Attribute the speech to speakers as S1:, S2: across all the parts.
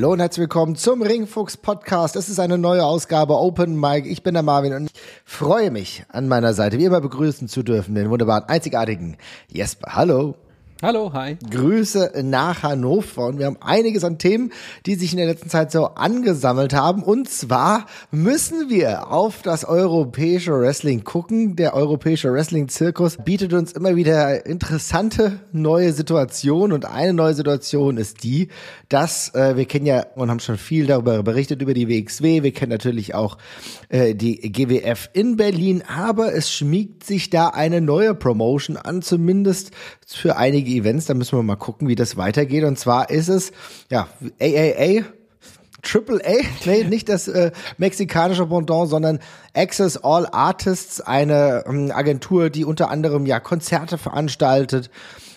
S1: Hallo und herzlich willkommen zum Ringfuchs Podcast. Es ist eine neue Ausgabe Open Mic. Ich bin der Marvin und ich freue mich, an meiner Seite wie immer begrüßen zu dürfen den wunderbaren, einzigartigen Jesper. Hallo.
S2: Hallo, hi.
S1: Grüße nach Hannover und wir haben einiges an Themen, die sich in der letzten Zeit so angesammelt haben. Und zwar müssen wir auf das europäische Wrestling gucken. Der europäische Wrestling-Zirkus bietet uns immer wieder interessante neue Situationen und eine neue Situation ist die, dass äh, wir kennen ja und haben schon viel darüber berichtet über die WXW. Wir kennen natürlich auch äh, die GWF in Berlin, aber es schmiegt sich da eine neue Promotion an, zumindest für einige Events. Da müssen wir mal gucken, wie das weitergeht. Und zwar ist es, ja, AAA, Triple A, nee, nicht das äh, mexikanische Pendant, sondern Access All Artists, eine ähm, Agentur, die unter anderem ja Konzerte veranstaltet,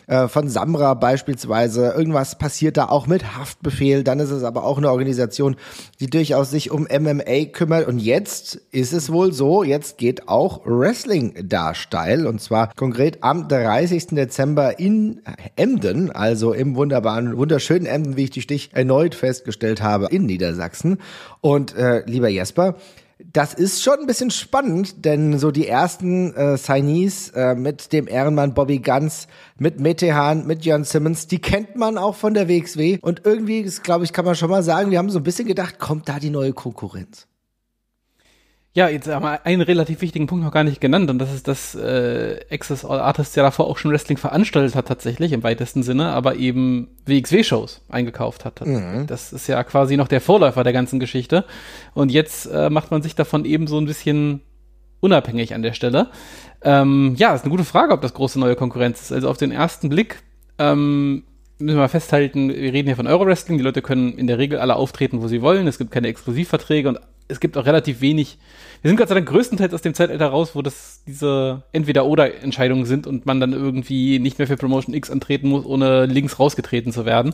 S1: äh, von Samra beispielsweise. Irgendwas passiert da auch mit Haftbefehl. Dann ist es aber auch eine Organisation, die durchaus sich um MMA kümmert. Und jetzt ist es wohl so, jetzt geht auch Wrestling da steil. Und zwar konkret am 30. Dezember in Emden, also im wunderbaren, wunderschönen Emden, wie ich die Stich erneut festgestellt habe, in Niedersachsen. Und äh, lieber Jesper, das ist schon ein bisschen spannend, denn so die ersten äh, Signees äh, mit dem Ehrenmann Bobby Guns, mit Metehan, mit Jan Simmons, die kennt man auch von der WXW. Und irgendwie, glaube ich, kann man schon mal sagen, wir haben so ein bisschen gedacht, kommt da die neue Konkurrenz?
S2: Ja, jetzt haben wir einen relativ wichtigen Punkt noch gar nicht genannt und das ist, dass äh, Access All Artists ja davor auch schon Wrestling veranstaltet hat tatsächlich im weitesten Sinne, aber eben WXW-Shows eingekauft hat. Mhm. Das ist ja quasi noch der Vorläufer der ganzen Geschichte und jetzt äh, macht man sich davon eben so ein bisschen unabhängig an der Stelle. Ähm, ja, ist eine gute Frage, ob das große neue Konkurrenz ist. Also auf den ersten Blick ähm, müssen wir festhalten, wir reden hier von Euro-Wrestling, die Leute können in der Regel alle auftreten, wo sie wollen, es gibt keine Exklusivverträge und es gibt auch relativ wenig. Wir sind Gott sei Dank größtenteils aus dem Zeitalter raus, wo das diese Entweder-Oder-Entscheidungen sind und man dann irgendwie nicht mehr für Promotion X antreten muss, ohne links rausgetreten zu werden.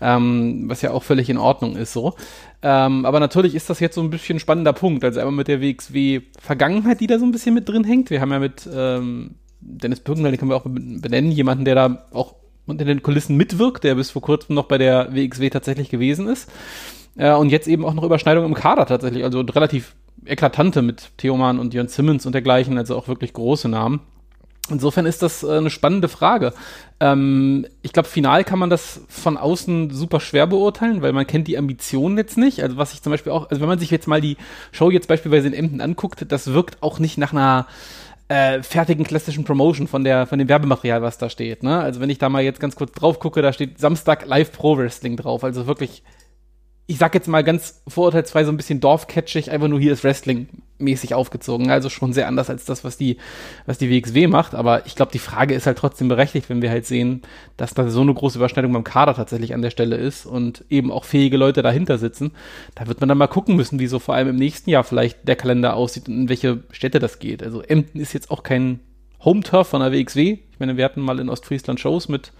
S2: Ähm, was ja auch völlig in Ordnung ist so. Ähm, aber natürlich ist das jetzt so ein bisschen ein spannender Punkt. Also einmal mit der WXW-Vergangenheit, die da so ein bisschen mit drin hängt. Wir haben ja mit ähm, Dennis Birkenthal, den können wir auch benennen, jemanden, der da auch unter den Kulissen mitwirkt, der bis vor kurzem noch bei der WXW tatsächlich gewesen ist. Äh, und jetzt eben auch noch Überschneidungen im Kader tatsächlich, also relativ eklatante mit Theoman und Jörn Simmons und dergleichen, also auch wirklich große Namen. Insofern ist das äh, eine spannende Frage. Ähm, ich glaube, final kann man das von außen super schwer beurteilen, weil man kennt die Ambitionen jetzt nicht. Also was ich zum Beispiel auch, also wenn man sich jetzt mal die Show jetzt beispielsweise in Emden anguckt, das wirkt auch nicht nach einer äh, fertigen klassischen Promotion von der von dem Werbematerial, was da steht. Ne? Also wenn ich da mal jetzt ganz kurz drauf gucke, da steht Samstag Live Pro Wrestling drauf. Also wirklich ich sag jetzt mal ganz vorurteilsfrei so ein bisschen dorfcatchig, einfach nur hier ist Wrestling mäßig aufgezogen. Also schon sehr anders als das, was die, was die WXW macht. Aber ich glaube, die Frage ist halt trotzdem berechtigt, wenn wir halt sehen, dass da so eine große Überschneidung beim Kader tatsächlich an der Stelle ist und eben auch fähige Leute dahinter sitzen. Da wird man dann mal gucken müssen, wie so vor allem im nächsten Jahr vielleicht der Kalender aussieht und in welche Städte das geht. Also Emden ist jetzt auch kein Home-Turf von der WXW. Ich meine, wir hatten mal in Ostfriesland Shows mit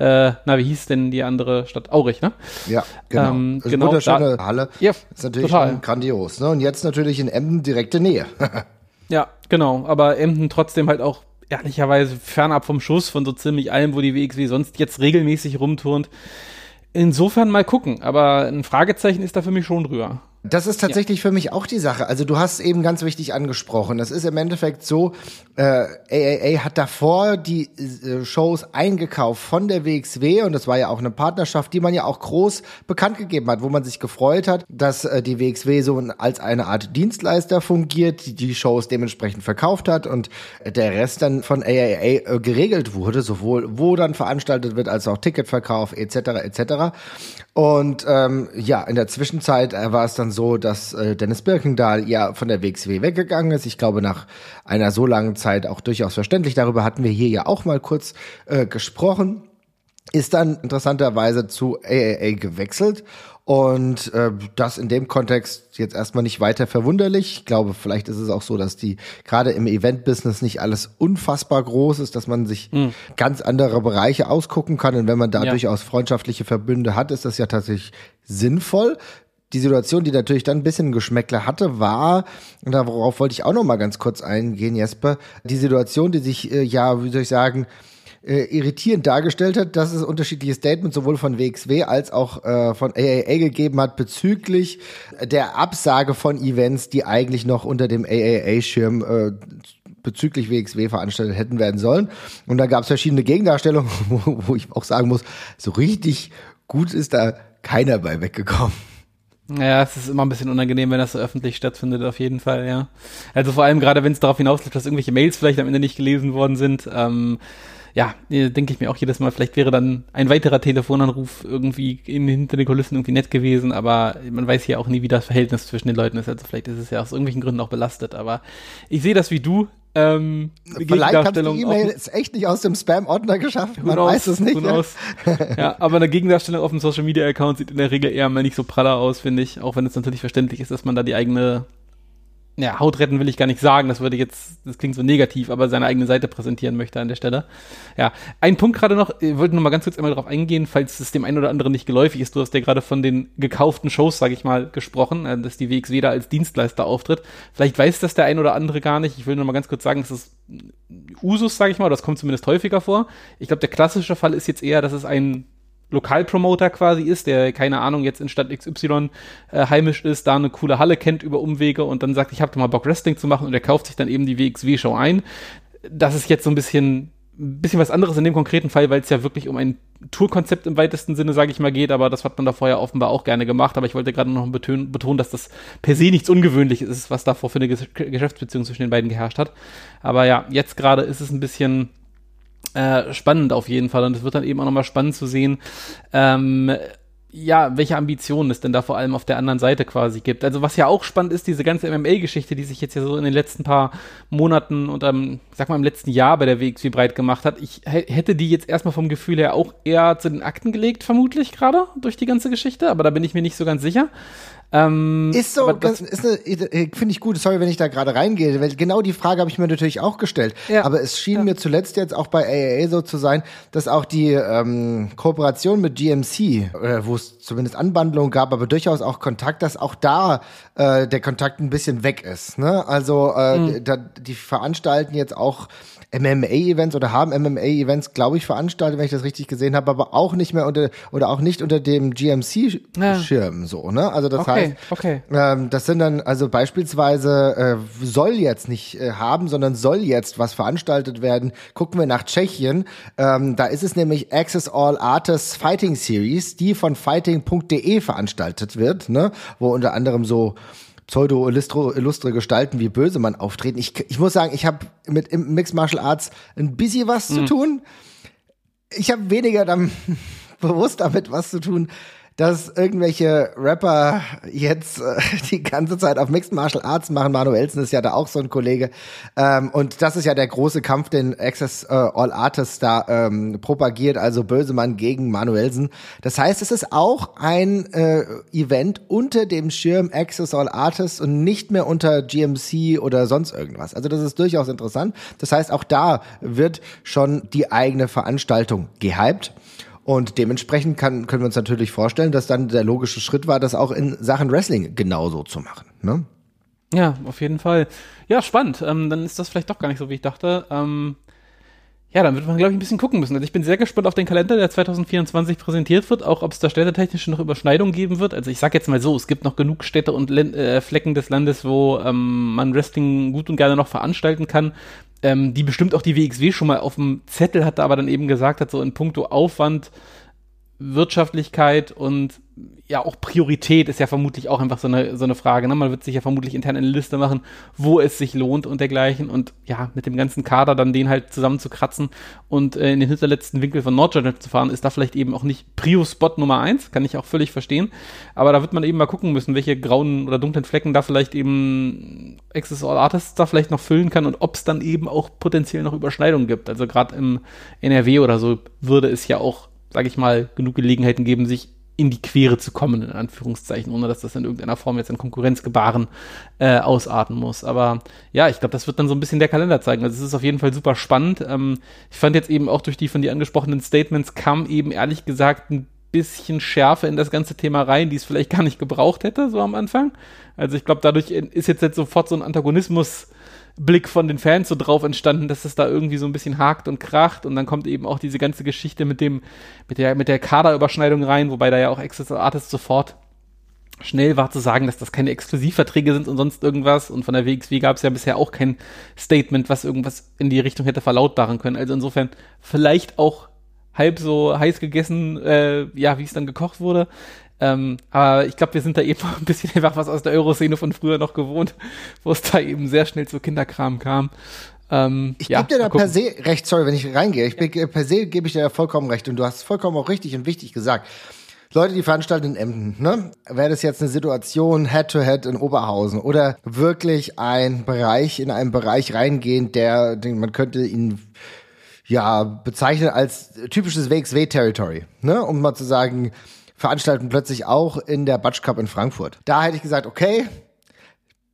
S2: äh, na, wie hieß denn die andere Stadt? Aurich, ne?
S1: Ja, genau. Ähm,
S2: ist genau
S1: wunderschöne da, Halle. Ja, ist natürlich grandios. Ne? Und jetzt natürlich in Emden direkte Nähe.
S2: ja, genau. Aber Emden trotzdem halt auch ehrlicherweise fernab vom Schuss von so ziemlich allem, wo die WXW sonst jetzt regelmäßig rumturnt. Insofern mal gucken. Aber ein Fragezeichen ist da für mich schon drüber.
S1: Das ist tatsächlich ja. für mich auch die Sache. Also du hast eben ganz wichtig angesprochen. Das ist im Endeffekt so, äh, AAA hat davor die äh, Shows eingekauft von der WXW und das war ja auch eine Partnerschaft, die man ja auch groß bekannt gegeben hat, wo man sich gefreut hat, dass äh, die WXW so als eine Art Dienstleister fungiert, die die Shows dementsprechend verkauft hat und der Rest dann von AAA äh, geregelt wurde, sowohl wo dann veranstaltet wird, als auch Ticketverkauf etc. etc. Und ähm, ja, in der Zwischenzeit äh, war es dann so, dass äh, Dennis Birkendahl ja von der WXW weggegangen ist. Ich glaube, nach einer so langen Zeit auch durchaus verständlich. Darüber hatten wir hier ja auch mal kurz äh, gesprochen. Ist dann interessanterweise zu AAA gewechselt und äh, das in dem Kontext jetzt erstmal nicht weiter verwunderlich. Ich glaube, vielleicht ist es auch so, dass die gerade im Event-Business nicht alles unfassbar groß ist, dass man sich mhm. ganz andere Bereiche ausgucken kann. Und wenn man da ja. durchaus freundschaftliche Verbünde hat, ist das ja tatsächlich sinnvoll. Die Situation, die natürlich dann ein bisschen Geschmäckle hatte, war, und darauf wollte ich auch noch mal ganz kurz eingehen, Jesper, die Situation, die sich, äh, ja, wie soll ich sagen, äh, irritierend dargestellt hat, dass es unterschiedliche Statements sowohl von WXW als auch äh, von AAA gegeben hat bezüglich der Absage von Events, die eigentlich noch unter dem AAA-Schirm äh, bezüglich WXW veranstaltet hätten werden sollen. Und da gab es verschiedene Gegendarstellungen, wo, wo ich auch sagen muss, so richtig gut ist da keiner bei weggekommen.
S2: Ja, es ist immer ein bisschen unangenehm, wenn das so öffentlich stattfindet, auf jeden Fall, ja. Also vor allem gerade, wenn es darauf hinausläuft, dass irgendwelche Mails vielleicht am Ende nicht gelesen worden sind. Ähm, ja, denke ich mir auch jedes Mal, vielleicht wäre dann ein weiterer Telefonanruf irgendwie in, hinter den Kulissen irgendwie nett gewesen, aber man weiß ja auch nie, wie das Verhältnis zwischen den Leuten ist. Also vielleicht ist es ja aus irgendwelchen Gründen auch belastet, aber ich sehe das wie du. Ähm,
S1: Vielleicht hat die E-Mail jetzt echt nicht aus dem Spam-Ordner geschafft, man
S2: knows,
S1: weiß es nicht.
S2: Ja. ja, aber eine Gegendarstellung auf dem Social-Media-Account sieht in der Regel eher mal nicht so praller aus, finde ich. Auch wenn es natürlich verständlich ist, dass man da die eigene ja, Haut retten will ich gar nicht sagen, das würde jetzt, das klingt so negativ, aber seine eigene Seite präsentieren möchte an der Stelle. Ja, ein Punkt gerade noch, ich wollte nur mal ganz kurz einmal darauf eingehen, falls es dem einen oder anderen nicht geläufig ist. Du hast ja gerade von den gekauften Shows, sage ich mal, gesprochen, äh, dass die WXW da als Dienstleister auftritt. Vielleicht weiß das der ein oder andere gar nicht. Ich will nur mal ganz kurz sagen, es ist Usus, sage ich mal, das kommt zumindest häufiger vor. Ich glaube, der klassische Fall ist jetzt eher, dass es ein Lokalpromoter quasi ist, der, keine Ahnung, jetzt in Stadt XY äh, heimisch ist, da eine coole Halle kennt über Umwege und dann sagt, ich habe doch mal Bock, Wrestling zu machen und er kauft sich dann eben die WXW-Show ein. Das ist jetzt so ein bisschen, ein bisschen was anderes in dem konkreten Fall, weil es ja wirklich um ein Tourkonzept im weitesten Sinne, sage ich mal, geht, aber das hat man da vorher offenbar auch gerne gemacht. Aber ich wollte gerade noch betonen, betonen, dass das per se nichts Ungewöhnliches ist, was davor für eine Geschäftsbeziehung zwischen den beiden geherrscht hat. Aber ja, jetzt gerade ist es ein bisschen äh, spannend auf jeden Fall. Und es wird dann eben auch nochmal spannend zu sehen, ähm, ja, welche Ambitionen es denn da vor allem auf der anderen Seite quasi gibt. Also was ja auch spannend ist, diese ganze MMA-Geschichte, die sich jetzt ja so in den letzten paar Monaten und ähm, sag mal im letzten Jahr bei der WXW breit gemacht hat. Ich hätte die jetzt erstmal vom Gefühl her auch eher zu den Akten gelegt, vermutlich gerade durch die ganze Geschichte, aber da bin ich mir nicht so ganz sicher.
S1: Ähm, ist so, das, ist eine, äh, finde ich gut, sorry, wenn ich da gerade reingehe, weil genau die Frage habe ich mir natürlich auch gestellt. Ja. Aber es schien ja. mir zuletzt jetzt auch bei AAA so zu sein, dass auch die ähm, Kooperation mit GMC, äh, wo es zumindest Anbandlungen gab, aber durchaus auch Kontakt, dass auch da äh, der Kontakt ein bisschen weg ist. Ne? Also äh, mhm. da, die veranstalten jetzt auch MMA-Events oder haben MMA-Events, glaube ich, veranstaltet, wenn ich das richtig gesehen habe, aber auch nicht mehr unter oder auch nicht unter dem GMC-Schirm ja. so, ne? Also das
S2: okay,
S1: heißt,
S2: okay.
S1: Ähm, das sind dann also beispielsweise äh, soll jetzt nicht äh, haben, sondern soll jetzt was veranstaltet werden. Gucken wir nach Tschechien, ähm, da ist es nämlich Access All Artists Fighting Series, die von fighting.de veranstaltet wird, ne? Wo unter anderem so pseudo-illustre Gestalten wie Bösemann auftreten. Ich, ich muss sagen, ich habe mit Mixed Martial Arts ein bisschen was mhm. zu tun. Ich habe weniger dann bewusst damit was zu tun, dass irgendwelche Rapper jetzt äh, die ganze Zeit auf Mixed Martial Arts machen. Manuelsen ist ja da auch so ein Kollege. Ähm, und das ist ja der große Kampf, den Access äh, All Artists da ähm, propagiert, also Bösemann gegen Manuelsen. Das heißt, es ist auch ein äh, Event unter dem Schirm Access All Artists und nicht mehr unter GMC oder sonst irgendwas. Also das ist durchaus interessant. Das heißt, auch da wird schon die eigene Veranstaltung gehypt. Und dementsprechend kann, können wir uns natürlich vorstellen, dass dann der logische Schritt war, das auch in Sachen Wrestling genauso zu machen. Ne?
S2: Ja, auf jeden Fall. Ja, spannend. Ähm, dann ist das vielleicht doch gar nicht so, wie ich dachte. Ähm, ja, dann wird man, glaube ich, ein bisschen gucken müssen. Also ich bin sehr gespannt auf den Kalender, der 2024 präsentiert wird, auch ob es da städtetechnisch noch Überschneidungen geben wird. Also ich sag jetzt mal so, es gibt noch genug Städte und Len äh, Flecken des Landes, wo ähm, man Wrestling gut und gerne noch veranstalten kann ähm, die bestimmt auch die WXW schon mal auf dem Zettel hatte, aber dann eben gesagt hat, so in puncto Aufwand, Wirtschaftlichkeit und ja auch Priorität ist ja vermutlich auch einfach so eine, so eine Frage. Ne? Man wird sich ja vermutlich intern eine Liste machen, wo es sich lohnt und dergleichen. Und ja, mit dem ganzen Kader dann den halt zusammenzukratzen und äh, in den hinterletzten Winkel von Norddeutschland zu fahren, ist da vielleicht eben auch nicht Prio-Spot Nummer eins. Kann ich auch völlig verstehen. Aber da wird man eben mal gucken müssen, welche grauen oder dunklen Flecken da vielleicht eben Access All Artists da vielleicht noch füllen kann und ob es dann eben auch potenziell noch Überschneidungen gibt. Also gerade im NRW oder so würde es ja auch, sage ich mal, genug Gelegenheiten geben, sich in die Quere zu kommen, in Anführungszeichen, ohne dass das in irgendeiner Form jetzt in Konkurrenzgebaren äh, ausarten muss. Aber ja, ich glaube, das wird dann so ein bisschen der Kalender zeigen. Also es ist auf jeden Fall super spannend. Ähm, ich fand jetzt eben auch durch die von dir angesprochenen Statements kam eben ehrlich gesagt ein bisschen Schärfe in das ganze Thema rein, die es vielleicht gar nicht gebraucht hätte, so am Anfang. Also ich glaube, dadurch ist jetzt, jetzt sofort so ein Antagonismus Blick von den Fans so drauf entstanden, dass es da irgendwie so ein bisschen hakt und kracht und dann kommt eben auch diese ganze Geschichte mit dem, mit der, mit der Kaderüberschneidung rein, wobei da ja auch Access Artists sofort schnell war zu sagen, dass das keine Exklusivverträge sind und sonst irgendwas. Und von der WXW gab es ja bisher auch kein Statement, was irgendwas in die Richtung hätte verlautbaren können. Also insofern vielleicht auch halb so heiß gegessen, äh, ja, wie es dann gekocht wurde. Ähm, aber ich glaube, wir sind da eben ein bisschen einfach was aus der Euroszene von früher noch gewohnt, wo es da eben sehr schnell zu Kinderkram kam.
S1: Ähm, ich ja, gebe dir da per se recht, sorry, wenn ich reingehe. Ich bin, per se gebe ich dir da vollkommen recht und du hast vollkommen auch richtig und wichtig gesagt. Leute, die veranstalten in Emden, ne? Wäre das jetzt eine Situation Head-to-Head -head in Oberhausen oder wirklich ein Bereich, in einen Bereich reingehen, der, den man könnte ihn ja bezeichnen als typisches WXW-Territory, ne? Um mal zu sagen, veranstalten plötzlich auch in der Batsch Cup in Frankfurt. Da hätte ich gesagt, okay,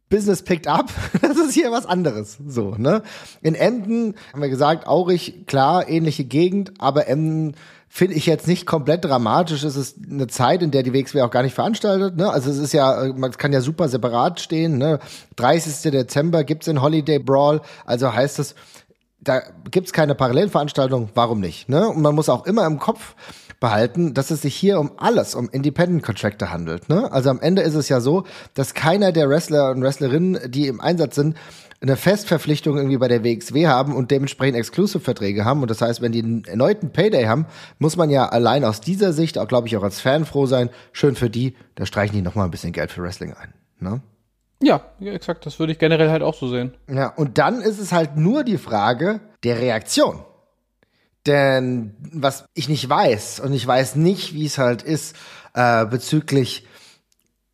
S1: Business picked up, das ist hier was anderes. So, ne? In Emden haben wir gesagt, Aurich, klar, ähnliche Gegend, aber Emden finde ich jetzt nicht komplett dramatisch. Es ist eine Zeit, in der die WXW auch gar nicht veranstaltet. Ne? Also es ist ja, man kann ja super separat stehen. Ne? 30. Dezember gibt's den Holiday Brawl. Also heißt es, da gibt's keine Parallelveranstaltung. Warum nicht? Ne? Und man muss auch immer im Kopf behalten, dass es sich hier um alles, um Independent Contractor handelt. Ne? Also am Ende ist es ja so, dass keiner der Wrestler und Wrestlerinnen, die im Einsatz sind, eine Festverpflichtung irgendwie bei der WXW haben und dementsprechend Exclusive-Verträge haben. Und das heißt, wenn die einen erneuten Payday haben, muss man ja allein aus dieser Sicht, auch glaube ich auch als Fan froh sein, schön für die, da streichen die nochmal ein bisschen Geld für Wrestling ein. Ne?
S2: Ja, exakt. Das würde ich generell halt auch so sehen.
S1: Ja, und dann ist es halt nur die Frage der Reaktion. Denn was ich nicht weiß, und ich weiß nicht, wie es halt ist, äh, bezüglich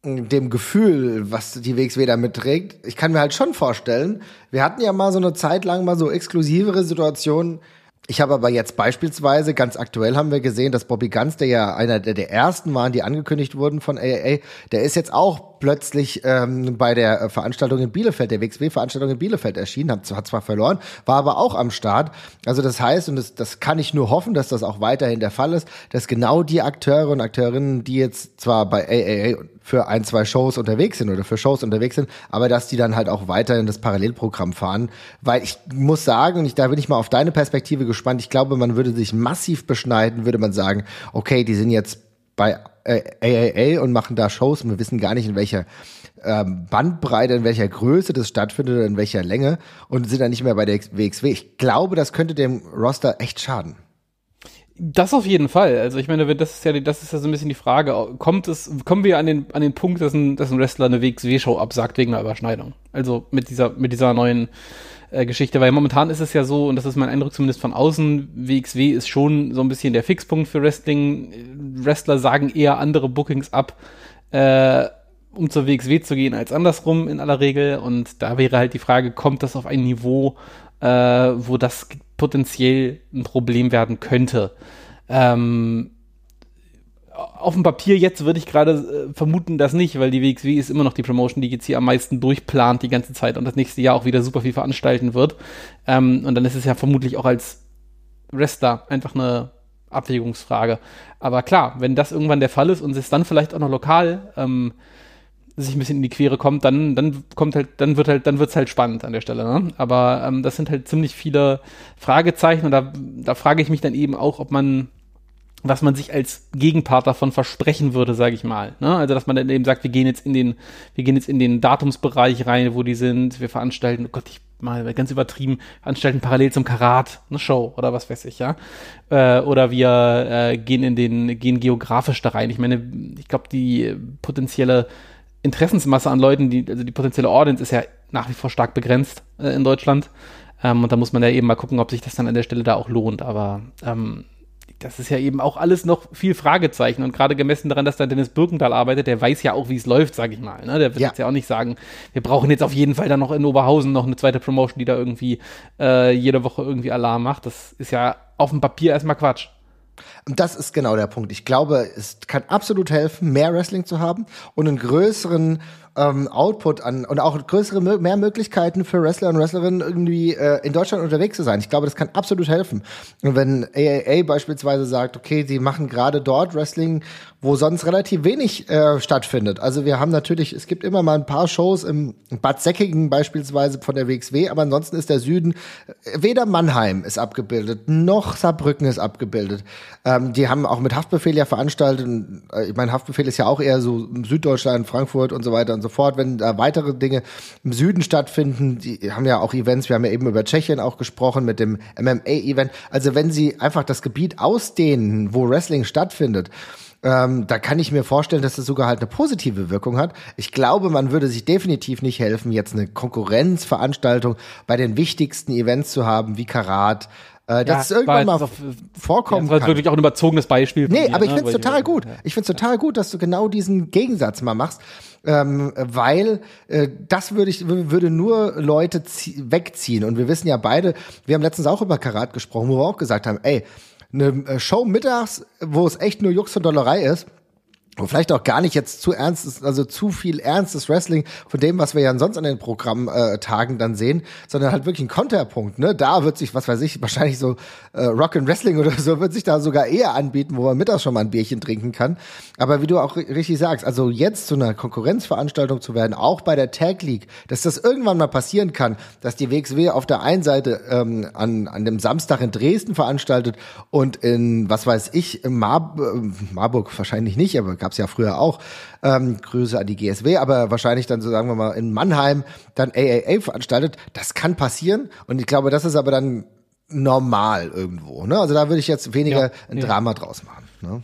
S1: dem Gefühl, was die WXW da mitträgt, ich kann mir halt schon vorstellen, wir hatten ja mal so eine Zeit lang mal so exklusivere Situationen. Ich habe aber jetzt beispielsweise, ganz aktuell haben wir gesehen, dass Bobby Guns, der ja einer der, der ersten waren, die angekündigt wurden von AAA, der ist jetzt auch plötzlich ähm, bei der Veranstaltung in Bielefeld, der WXW-Veranstaltung in Bielefeld erschienen, hat, hat zwar verloren, war aber auch am Start. Also das heißt, und das, das kann ich nur hoffen, dass das auch weiterhin der Fall ist, dass genau die Akteure und Akteurinnen, die jetzt zwar bei AAA für ein, zwei Shows unterwegs sind oder für Shows unterwegs sind, aber dass die dann halt auch weiterhin das Parallelprogramm fahren. Weil ich muss sagen, und ich, da bin ich mal auf deine Perspektive gespannt, ich glaube, man würde sich massiv beschneiden, würde man sagen, okay, die sind jetzt bei äh, AAA und machen da Shows und wir wissen gar nicht, in welcher ähm, Bandbreite, in welcher Größe das stattfindet oder in welcher Länge und sind dann nicht mehr bei der WXW. Ich glaube, das könnte dem Roster echt schaden.
S2: Das auf jeden Fall. Also ich meine, das ist ja, das ist ja so ein bisschen die Frage. Kommt es, kommen wir an den, an den Punkt, dass ein, dass ein Wrestler eine WXW-Show absagt wegen einer Überschneidung? Also mit dieser, mit dieser neuen äh, Geschichte, weil momentan ist es ja so, und das ist mein Eindruck zumindest von außen, WXW ist schon so ein bisschen der Fixpunkt für Wrestling. Wrestler sagen eher andere Bookings ab, äh, um zur WXW zu gehen, als andersrum in aller Regel. Und da wäre halt die Frage, kommt das auf ein Niveau, äh, wo das potenziell ein Problem werden könnte? Ähm, auf dem Papier jetzt würde ich gerade äh, vermuten, dass nicht, weil die WXW ist immer noch die Promotion, die jetzt hier am meisten durchplant die ganze Zeit und das nächste Jahr auch wieder super viel veranstalten wird. Ähm, und dann ist es ja vermutlich auch als Wrestler einfach eine Abwägungsfrage. Aber klar, wenn das irgendwann der Fall ist und es dann vielleicht auch noch lokal ähm, sich ein bisschen in die Quere kommt, dann, dann kommt halt, dann wird halt, dann wird's halt spannend an der Stelle. Ne? Aber ähm, das sind halt ziemlich viele Fragezeichen und da, da frage ich mich dann eben auch, ob man was man sich als Gegenpart davon versprechen würde, sage ich mal. Ne? Also dass man dann eben sagt, wir gehen jetzt in den, wir gehen jetzt in den Datumsbereich rein, wo die sind, wir veranstalten, oh Gott, ich mal ganz übertrieben, veranstalten parallel zum Karat eine Show oder was weiß ich, ja. Äh, oder wir äh, gehen in den, gehen geografisch da rein. Ich meine, ich glaube, die potenzielle Interessensmasse an Leuten, die, also die potenzielle Audience ist ja nach wie vor stark begrenzt äh, in Deutschland. Ähm, und da muss man ja eben mal gucken, ob sich das dann an der Stelle da auch lohnt. Aber ähm, das ist ja eben auch alles noch viel Fragezeichen und gerade gemessen daran, dass da Dennis Birkenthal arbeitet, der weiß ja auch, wie es läuft, sag ich mal. Ne? Der wird ja. jetzt ja auch nicht sagen, wir brauchen jetzt auf jeden Fall dann noch in Oberhausen noch eine zweite Promotion, die da irgendwie äh, jede Woche irgendwie Alarm macht. Das ist ja auf dem Papier erstmal Quatsch.
S1: Das ist genau der Punkt. Ich glaube, es kann absolut helfen, mehr Wrestling zu haben und einen größeren ähm, Output an und auch größere, mehr Möglichkeiten für Wrestler und Wrestlerinnen irgendwie äh, in Deutschland unterwegs zu sein. Ich glaube, das kann absolut helfen. Und wenn AAA beispielsweise sagt, okay, sie machen gerade dort Wrestling, wo sonst relativ wenig äh, stattfindet. Also wir haben natürlich, es gibt immer mal ein paar Shows im Bad Säckingen beispielsweise von der WXW, aber ansonsten ist der Süden, äh, weder Mannheim ist abgebildet, noch Saarbrücken ist abgebildet. Ähm, die haben auch mit Haftbefehl ja veranstaltet, äh, ich meine, Haftbefehl ist ja auch eher so Süddeutschland, Frankfurt und so weiter und so fort. Wenn da weitere Dinge im Süden stattfinden, die haben ja auch Events, wir haben ja eben über Tschechien auch gesprochen mit dem MMA-Event. Also wenn sie einfach das Gebiet ausdehnen, wo Wrestling stattfindet, ähm, da kann ich mir vorstellen, dass es sogar halt eine positive Wirkung hat. Ich glaube, man würde sich definitiv nicht helfen, jetzt eine Konkurrenzveranstaltung bei den wichtigsten Events zu haben, wie Karat, äh, dass ja, es irgendwann mal vorkommen ja,
S2: das war wirklich auch ein überzogenes Beispiel.
S1: Nee, dir, aber ich ne? finde es total gut. Ich finde es total gut, dass du genau diesen Gegensatz mal machst, ähm, weil äh, das würde ich würde nur Leute wegziehen. Und wir wissen ja beide, wir haben letztens auch über Karat gesprochen, wo wir auch gesagt haben, ey, eine äh, Show mittags, wo es echt nur Jux und Dollerei ist, wo vielleicht auch gar nicht jetzt zu ernst ist, also zu viel ernstes Wrestling von dem, was wir ja sonst an den Programmtagen äh, dann sehen, sondern halt wirklich ein Konterpunkt. Ne? Da wird sich, was weiß ich, wahrscheinlich so äh, Rock and Wrestling oder so, wird sich da sogar eher anbieten, wo man mittags schon mal ein Bierchen trinken kann. Aber wie du auch richtig sagst, also jetzt zu einer Konkurrenzveranstaltung zu werden, auch bei der Tag League, dass das irgendwann mal passieren kann, dass die WXW auf der einen Seite ähm, an, an dem Samstag in Dresden veranstaltet und in, was weiß ich, Mar äh, Marburg wahrscheinlich nicht, aber gab es ja früher auch. Ähm, Grüße an die GSW, aber wahrscheinlich dann so sagen wir mal in Mannheim dann AAA veranstaltet. Das kann passieren und ich glaube, das ist aber dann normal irgendwo. Ne? Also da würde ich jetzt weniger ja, ein ja. Drama draus machen. Ne?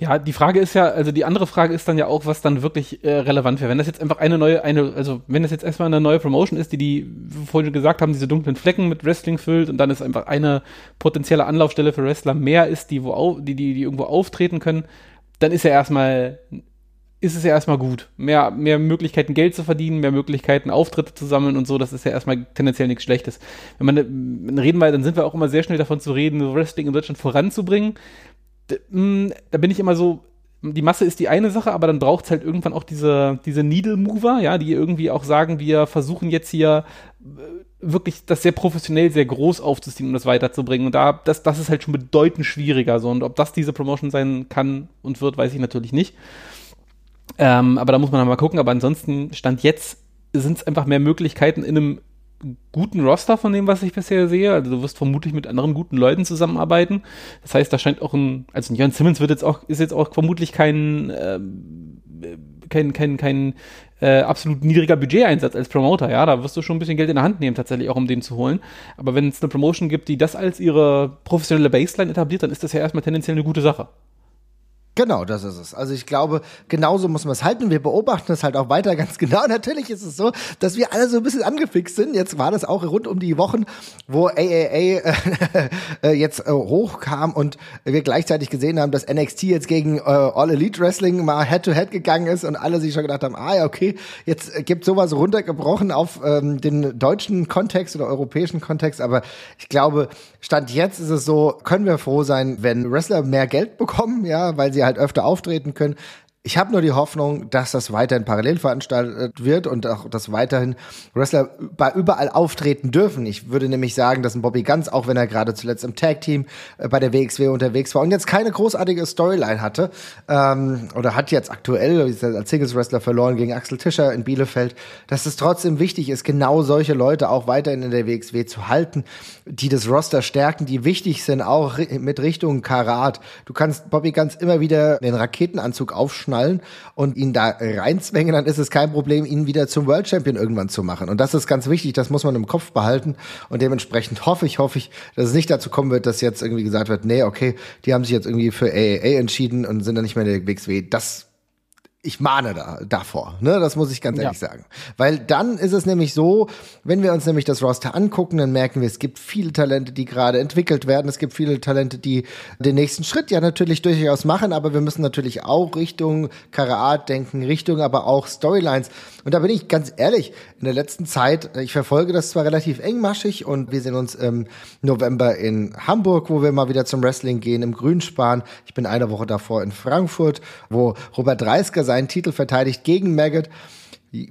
S2: Ja, die Frage ist ja, also die andere Frage ist dann ja auch, was dann wirklich äh, relevant wäre. Wenn das jetzt einfach eine neue, eine, also wenn das jetzt erstmal eine neue Promotion ist, die die, wie vorhin gesagt haben, diese dunklen Flecken mit Wrestling füllt und dann ist einfach eine potenzielle Anlaufstelle für Wrestler mehr ist, die wo au, die, die, die irgendwo auftreten können, dann ist ja erstmal ist es ja erstmal gut. Mehr, mehr Möglichkeiten, Geld zu verdienen, mehr Möglichkeiten, Auftritte zu sammeln und so, das ist ja erstmal tendenziell nichts Schlechtes. Wenn man reden wir, dann sind wir auch immer sehr schnell davon zu reden, Wrestling in Deutschland voranzubringen. Mm, da bin ich immer so, die Masse ist die eine Sache, aber dann braucht es halt irgendwann auch diese, diese Needle Mover, ja, die irgendwie auch sagen, wir versuchen jetzt hier äh, wirklich das sehr professionell, sehr groß aufzuziehen, um das weiterzubringen. Und da, das, das ist halt schon bedeutend schwieriger. So. Und ob das diese Promotion sein kann und wird, weiß ich natürlich nicht. Ähm, aber da muss man mal gucken. Aber ansonsten, Stand jetzt, sind es einfach mehr Möglichkeiten in einem guten Roster von dem, was ich bisher sehe. Also du wirst vermutlich mit anderen guten Leuten zusammenarbeiten. Das heißt, da scheint auch ein, also Jörn Simmons wird jetzt auch, ist jetzt auch vermutlich kein, äh, kein, kein, kein äh, absolut niedriger Budgeteinsatz als Promoter, ja, da wirst du schon ein bisschen Geld in der Hand nehmen, tatsächlich auch, um den zu holen. Aber wenn es eine Promotion gibt, die das als ihre professionelle Baseline etabliert, dann ist das ja erstmal tendenziell eine gute Sache.
S1: Genau, das ist es. Also ich glaube, genauso muss man es halten. Wir beobachten es halt auch weiter ganz genau. Natürlich ist es so, dass wir alle so ein bisschen angefixt sind. Jetzt war das auch rund um die Wochen, wo AAA äh, äh, jetzt äh, hochkam und wir gleichzeitig gesehen haben, dass NXT jetzt gegen äh, All Elite Wrestling mal Head-to-Head -head gegangen ist und alle sich schon gedacht haben, ah ja, okay, jetzt gibt sowas runtergebrochen auf ähm, den deutschen Kontext oder europäischen Kontext. Aber ich glaube, Stand jetzt ist es so, können wir froh sein, wenn Wrestler mehr Geld bekommen, ja, weil sie halt öfter auftreten können. Ich habe nur die Hoffnung, dass das weiterhin parallel veranstaltet wird und auch, dass weiterhin Wrestler bei überall auftreten dürfen. Ich würde nämlich sagen, dass ein Bobby Ganz, auch wenn er gerade zuletzt im Tag-Team äh, bei der WXW unterwegs war und jetzt keine großartige Storyline hatte, ähm, oder hat jetzt aktuell als Singles-Wrestler verloren gegen Axel Tischer in Bielefeld, dass es trotzdem wichtig ist, genau solche Leute auch weiterhin in der WXW zu halten, die das Roster stärken, die wichtig sind, auch mit Richtung Karat. Du kannst Bobby Ganz immer wieder den Raketenanzug aufschneiden knallen und ihn da reinzwängen, dann ist es kein Problem, ihn wieder zum World Champion irgendwann zu machen. Und das ist ganz wichtig, das muss man im Kopf behalten. Und dementsprechend hoffe ich, hoffe ich, dass es nicht dazu kommen wird, dass jetzt irgendwie gesagt wird, nee, okay, die haben sich jetzt irgendwie für AAA entschieden und sind dann nicht mehr in der WXW. Das ich mahne da davor, ne? Das muss ich ganz ehrlich ja. sagen. Weil dann ist es nämlich so, wenn wir uns nämlich das Roster angucken, dann merken wir, es gibt viele Talente, die gerade entwickelt werden. Es gibt viele Talente, die den nächsten Schritt ja natürlich durchaus machen, aber wir müssen natürlich auch Richtung Karaat denken, Richtung aber auch Storylines. Und da bin ich ganz ehrlich, in der letzten Zeit, ich verfolge das zwar relativ engmaschig und wir sehen uns im November in Hamburg, wo wir mal wieder zum Wrestling gehen, im Grünspan. Ich bin eine Woche davor in Frankfurt, wo Robert Dreisker seinen Titel verteidigt gegen Maggot.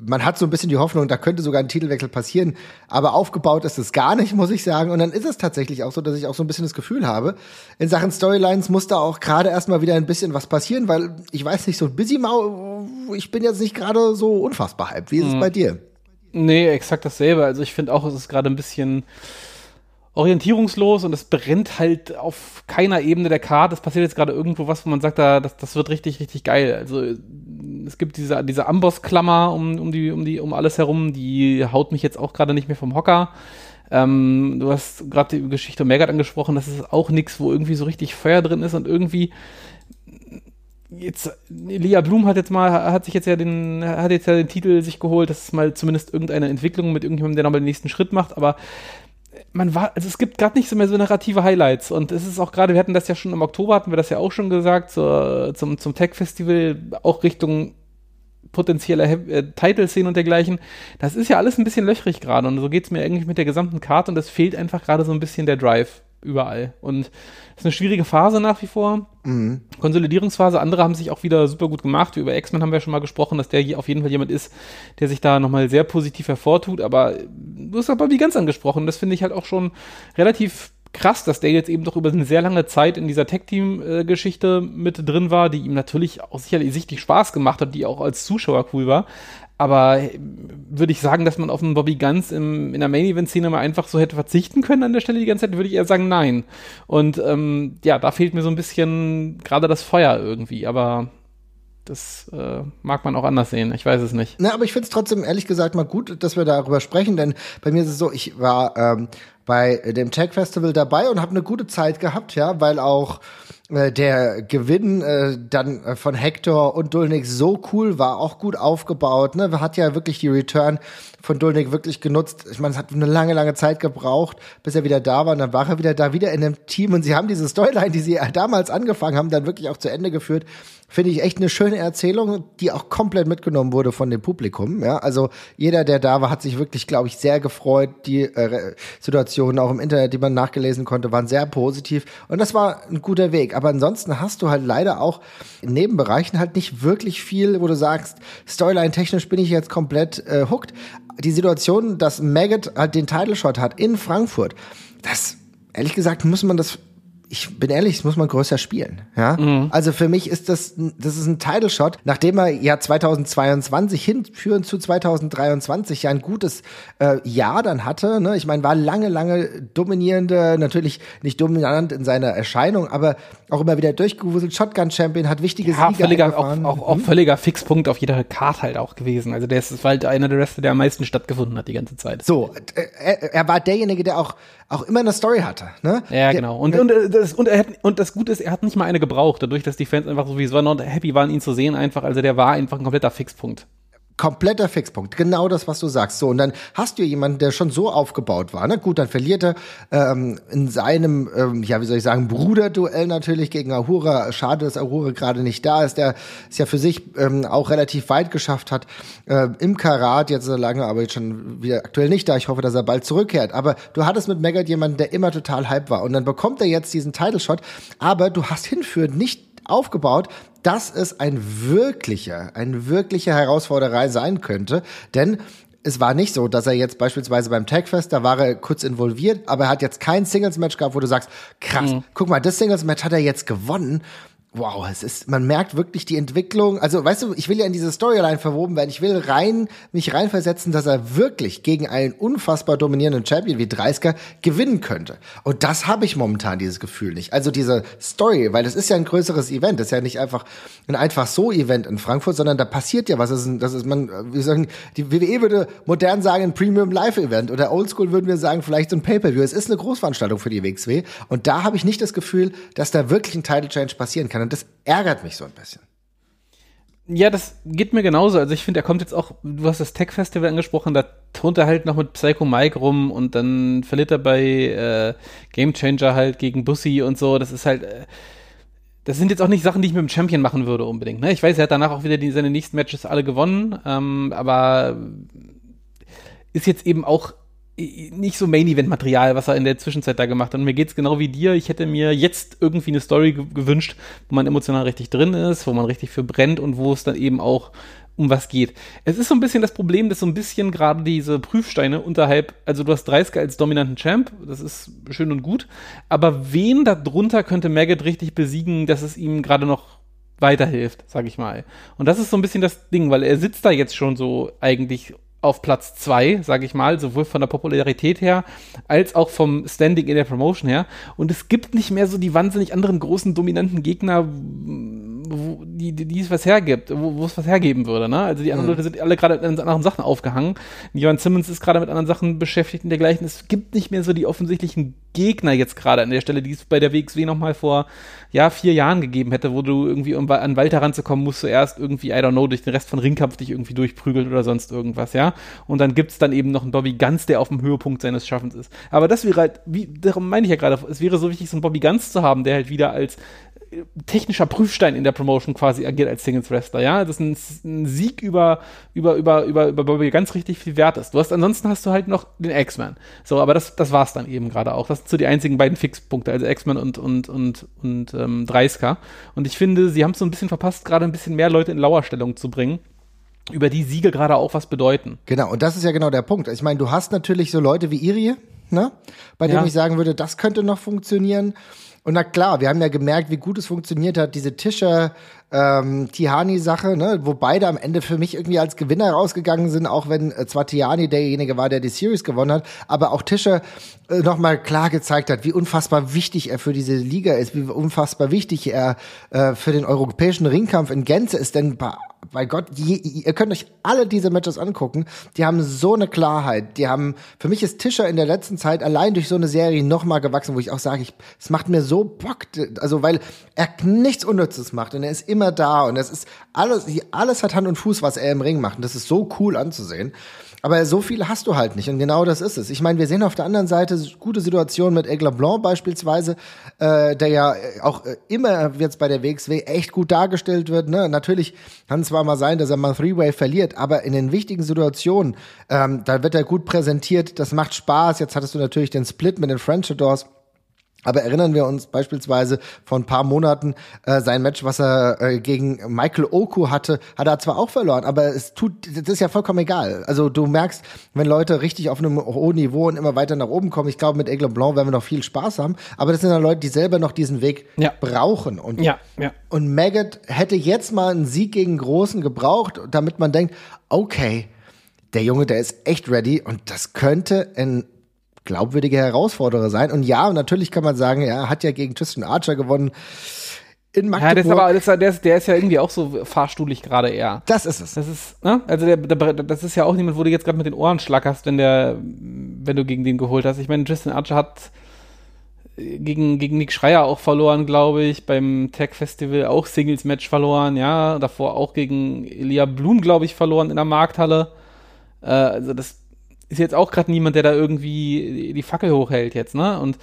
S1: man hat so ein bisschen die Hoffnung, da könnte sogar ein Titelwechsel passieren, aber aufgebaut ist es gar nicht, muss ich sagen. Und dann ist es tatsächlich auch so, dass ich auch so ein bisschen das Gefühl habe, in Sachen Storylines muss da auch gerade erstmal wieder ein bisschen was passieren, weil ich weiß nicht, so Busy Mau, ich bin jetzt nicht gerade so unfassbar hyped. Wie ist mhm. es bei dir?
S2: Nee, exakt dasselbe. Also ich finde auch, es ist gerade ein bisschen orientierungslos und es brennt halt auf keiner Ebene der Karte. Es passiert jetzt gerade irgendwo was, wo man sagt, da, das, das wird richtig, richtig geil. Also es gibt diese, diese Amboss-Klammer um, um, die, um, die, um alles herum, die haut mich jetzt auch gerade nicht mehr vom Hocker. Ähm, du hast gerade die Geschichte um Megat angesprochen, das ist auch nichts, wo irgendwie so richtig Feuer drin ist und irgendwie jetzt Lia Blum hat jetzt mal hat sich jetzt ja den hat jetzt ja den Titel sich geholt, das ist mal zumindest irgendeine Entwicklung mit irgendjemandem, der nochmal den nächsten Schritt macht, aber man war, also es gibt gerade nicht so mehr so narrative Highlights und es ist auch gerade, wir hatten das ja schon im Oktober, hatten wir das ja auch schon gesagt, zur, zum, zum Tech-Festival, auch Richtung potenzielle äh, Title-Szenen und dergleichen. Das ist ja alles ein bisschen löchrig gerade und so geht es mir eigentlich mit der gesamten Karte und es fehlt einfach gerade so ein bisschen der Drive überall. Und es ist eine schwierige Phase nach wie vor. Mhm. Konsolidierungsphase. Andere haben sich auch wieder super gut gemacht. Über X-Men haben wir ja schon mal gesprochen, dass der hier auf jeden Fall jemand ist, der sich da nochmal sehr positiv hervortut. Aber du hast aber wie ganz angesprochen. Das finde ich halt auch schon relativ krass, dass der jetzt eben doch über eine sehr lange Zeit in dieser Tech-Team-Geschichte mit drin war, die ihm natürlich auch sicherlich sichtlich Spaß gemacht hat, die auch als Zuschauer cool war. Aber würde ich sagen, dass man auf einen Bobby Guns im, in der Main-Event-Szene mal einfach so hätte verzichten können an der Stelle die ganze Zeit, würde ich eher sagen, nein. Und ähm, ja, da fehlt mir so ein bisschen gerade das Feuer irgendwie, aber das äh, mag man auch anders sehen. Ich weiß es nicht.
S1: Na, aber ich finde es trotzdem ehrlich gesagt mal gut, dass wir darüber sprechen, denn bei mir ist es so, ich war ähm, bei dem Tech Festival dabei und habe eine gute Zeit gehabt, ja, weil auch äh, der Gewinn äh, dann äh, von Hector und Dulnik so cool war, auch gut aufgebaut. Ne? Hat ja wirklich die Return von Dulnik wirklich genutzt. Ich meine, es hat eine lange, lange Zeit gebraucht, bis er wieder da war. Und dann war er wieder da, wieder in dem Team. Und sie haben diese Storyline, die sie damals angefangen haben, dann wirklich auch zu Ende geführt. Finde ich echt eine schöne Erzählung, die auch komplett mitgenommen wurde von dem Publikum. Ja, also jeder, der da war, hat sich wirklich, glaube ich, sehr gefreut. Die äh, Situationen auch im Internet, die man nachgelesen konnte, waren sehr positiv. Und das war ein guter Weg. Aber ansonsten hast du halt leider auch in Nebenbereichen halt nicht wirklich viel, wo du sagst, Storyline-technisch bin ich jetzt komplett äh, hooked. Die Situation, dass Maggot halt den Title Shot hat in Frankfurt, das ehrlich gesagt muss man das ich bin ehrlich, das muss man größer spielen. Ja? Mhm. Also für mich ist das, das ist ein Title Shot, nachdem er ja 2022 hinführend zu 2023 ja ein gutes äh, Jahr dann hatte. Ne? Ich meine, war lange, lange dominierende, natürlich nicht dominant in seiner Erscheinung, aber auch immer wieder durchgewuselt. Shotgun Champion hat wichtige
S2: ja, Siege völliger, auch, auch, auch, mhm. völliger Fixpunkt auf jeder Karte halt auch gewesen. Also der ist halt einer der Wrestler, der am meisten stattgefunden hat die ganze Zeit.
S1: So, äh, er, er war derjenige, der auch auch immer eine Story hatte. Ne?
S2: Ja, genau. Und, und, äh, das, und, er hat, und das Gute ist, er hat nicht mal eine gebraucht, dadurch, dass die Fans einfach so wie so not happy waren, ihn zu sehen, einfach. Also der war einfach ein kompletter Fixpunkt
S1: kompletter Fixpunkt. Genau das, was du sagst. So, und dann hast du jemanden, der schon so aufgebaut war. Ne? Gut, dann verliert er ähm, in seinem, ähm, ja, wie soll ich sagen, Bruderduell natürlich gegen Ahura. Schade, dass Ahura gerade nicht da ist. Der es ja für sich ähm, auch relativ weit geschafft hat äh, im Karat, jetzt so lange, aber jetzt schon wieder aktuell nicht da. Ich hoffe, dass er bald zurückkehrt. Aber du hattest mit Megat jemanden, der immer total hype war. Und dann bekommt er jetzt diesen Title Shot, aber du hast hinführend nicht aufgebaut, dass es ein wirklicher, ein wirklicher Herausforderei sein könnte, denn es war nicht so, dass er jetzt beispielsweise beim Tagfest, da war er kurz involviert, aber er hat jetzt kein Singles-Match gehabt, wo du sagst, krass, mhm. guck mal, das Singles-Match hat er jetzt gewonnen wow, es ist, man merkt wirklich die Entwicklung. Also, weißt du, ich will ja in diese Storyline verwoben werden. Ich will rein, mich reinversetzen, dass er wirklich gegen einen unfassbar dominierenden Champion wie Dreisker gewinnen könnte. Und das habe ich momentan dieses Gefühl nicht. Also diese Story, weil das ist ja ein größeres Event. Das ist ja nicht einfach ein einfach so Event in Frankfurt, sondern da passiert ja was. Das ist, das ist man, wie sagen, die WWE würde modern sagen ein Premium Live Event oder Oldschool würden wir sagen vielleicht so ein Pay-Per-View. Es ist eine Großveranstaltung für die WXW. Und da habe ich nicht das Gefühl, dass da wirklich ein Title Change passieren kann. Und das ärgert mich so ein bisschen.
S2: Ja, das geht mir genauso. Also ich finde, er kommt jetzt auch, du hast das Tech Festival angesprochen, da turnt er halt noch mit Psycho Mike rum und dann verliert er bei äh, Game Changer halt gegen Bussi und so. Das ist halt, äh, das sind jetzt auch nicht Sachen, die ich mit dem Champion machen würde unbedingt. Ne? Ich weiß, er hat danach auch wieder die, seine nächsten Matches alle gewonnen, ähm, aber ist jetzt eben auch nicht so Main-Event-Material, was er in der Zwischenzeit da gemacht hat. Und mir geht's genau wie dir. Ich hätte mir jetzt irgendwie eine Story gewünscht, wo man emotional richtig drin ist, wo man richtig für brennt und wo es dann eben auch um was geht. Es ist so ein bisschen das Problem, dass so ein bisschen gerade diese Prüfsteine unterhalb, also du hast 30 als dominanten Champ, das ist schön und gut, aber wen da drunter könnte Maggot richtig besiegen, dass es ihm gerade noch weiterhilft, sag ich mal. Und das ist so ein bisschen das Ding, weil er sitzt da jetzt schon so eigentlich auf Platz zwei, sage ich mal, sowohl von der Popularität her als auch vom Standing in der Promotion her. Und es gibt nicht mehr so die wahnsinnig anderen großen dominanten Gegner, wo, die, die, die es was hergibt, wo, wo es was hergeben würde. Ne? Also die anderen mhm. Leute sind alle gerade an anderen Sachen aufgehangen. Johan Simmons ist gerade mit anderen Sachen beschäftigt und dergleichen. Es gibt nicht mehr so die offensichtlichen Gegner jetzt gerade an der Stelle, die es bei der WXW nochmal vor ja, vier Jahren gegeben hätte, wo du irgendwie, um an Walter ranzukommen, musst du erst irgendwie, I don't know, durch den Rest von Ringkampf dich irgendwie durchprügeln oder sonst irgendwas, ja. Und dann gibt's dann eben noch einen Bobby Ganz, der auf dem Höhepunkt seines Schaffens ist. Aber das wäre halt, wie, darum meine ich ja gerade, es wäre so wichtig, so einen Bobby Ganz zu haben, der halt wieder als technischer Prüfstein in der Promotion quasi agiert als Singles Wrestler, ja, das ist ein, ein, Sieg über über über über über Bobby ganz richtig viel wert ist. Du hast ansonsten hast du halt noch den X-Men. So, aber das das war's dann eben gerade auch. Das sind so die einzigen beiden Fixpunkte, also X-Men und und und und ähm, 30 Und ich finde, sie haben es so ein bisschen verpasst, gerade ein bisschen mehr Leute in Lauerstellung zu bringen über die Siege gerade auch was bedeuten.
S1: Genau, und das ist ja genau der Punkt. Ich meine, du hast natürlich so Leute wie Irie, ne? Bei dem ja. ich sagen würde, das könnte noch funktionieren. Und na klar, wir haben ja gemerkt, wie gut es funktioniert hat, diese Tischer ähm, Tihani-Sache, ne, wo beide am Ende für mich irgendwie als Gewinner rausgegangen sind, auch wenn äh, zwar Tihani derjenige war, der die Series gewonnen hat, aber auch Tischer äh, nochmal klar gezeigt hat, wie unfassbar wichtig er für diese Liga ist, wie unfassbar wichtig er äh, für den europäischen Ringkampf in Gänze ist, denn bei bei Gott, je, ihr könnt euch alle diese Matches angucken. Die haben so eine Klarheit. Die haben, für mich ist Tischer in der letzten Zeit allein durch so eine Serie nochmal gewachsen, wo ich auch sage, es macht mir so Bock. Also, weil er nichts Unnützes macht und er ist immer da und es ist alles, alles hat Hand und Fuß, was er im Ring macht. Und das ist so cool anzusehen. Aber so viel hast du halt nicht und genau das ist es. Ich meine, wir sehen auf der anderen Seite gute Situationen mit Aigle Blanc beispielsweise, äh, der ja auch äh, immer jetzt bei der WXW echt gut dargestellt wird. Ne? Natürlich kann es zwar mal sein, dass er mal Freeway verliert, aber in den wichtigen Situationen, ähm, da wird er gut präsentiert, das macht Spaß. Jetzt hattest du natürlich den Split mit den French Doors aber erinnern wir uns beispielsweise vor ein paar Monaten äh, sein Match, was er äh, gegen Michael Oku hatte, hat er zwar auch verloren, aber es tut, das ist ja vollkommen egal. Also du merkst, wenn Leute richtig auf einem hohen Niveau und immer weiter nach oben kommen, ich glaube, mit Aigle Blanc werden wir noch viel Spaß haben, aber das sind dann Leute, die selber noch diesen Weg ja. brauchen. Und,
S2: ja, ja.
S1: und Maggot hätte jetzt mal einen Sieg gegen Großen gebraucht, damit man denkt, okay, der Junge, der ist echt ready und das könnte ein glaubwürdige Herausforderer sein. Und ja, natürlich kann man sagen, er hat ja gegen Tristan Archer gewonnen.
S2: In Magdeburg. Ja, ist aber, das, der, ist, der ist ja irgendwie auch so fahrstuhlig gerade eher.
S1: Das ist es.
S2: Das ist, ne? Also der, der, das ist ja auch niemand, wo du jetzt gerade mit den Ohren schlackerst, wenn der, wenn du gegen den geholt hast. Ich meine, Tristan Archer hat gegen, gegen Nick Schreier auch verloren, glaube ich, beim Tech Festival auch Singles-Match verloren, ja, davor auch gegen Elia Blum, glaube ich, verloren in der Markthalle. Äh, also das ist jetzt auch gerade niemand, der da irgendwie die Fackel hochhält jetzt, ne? Und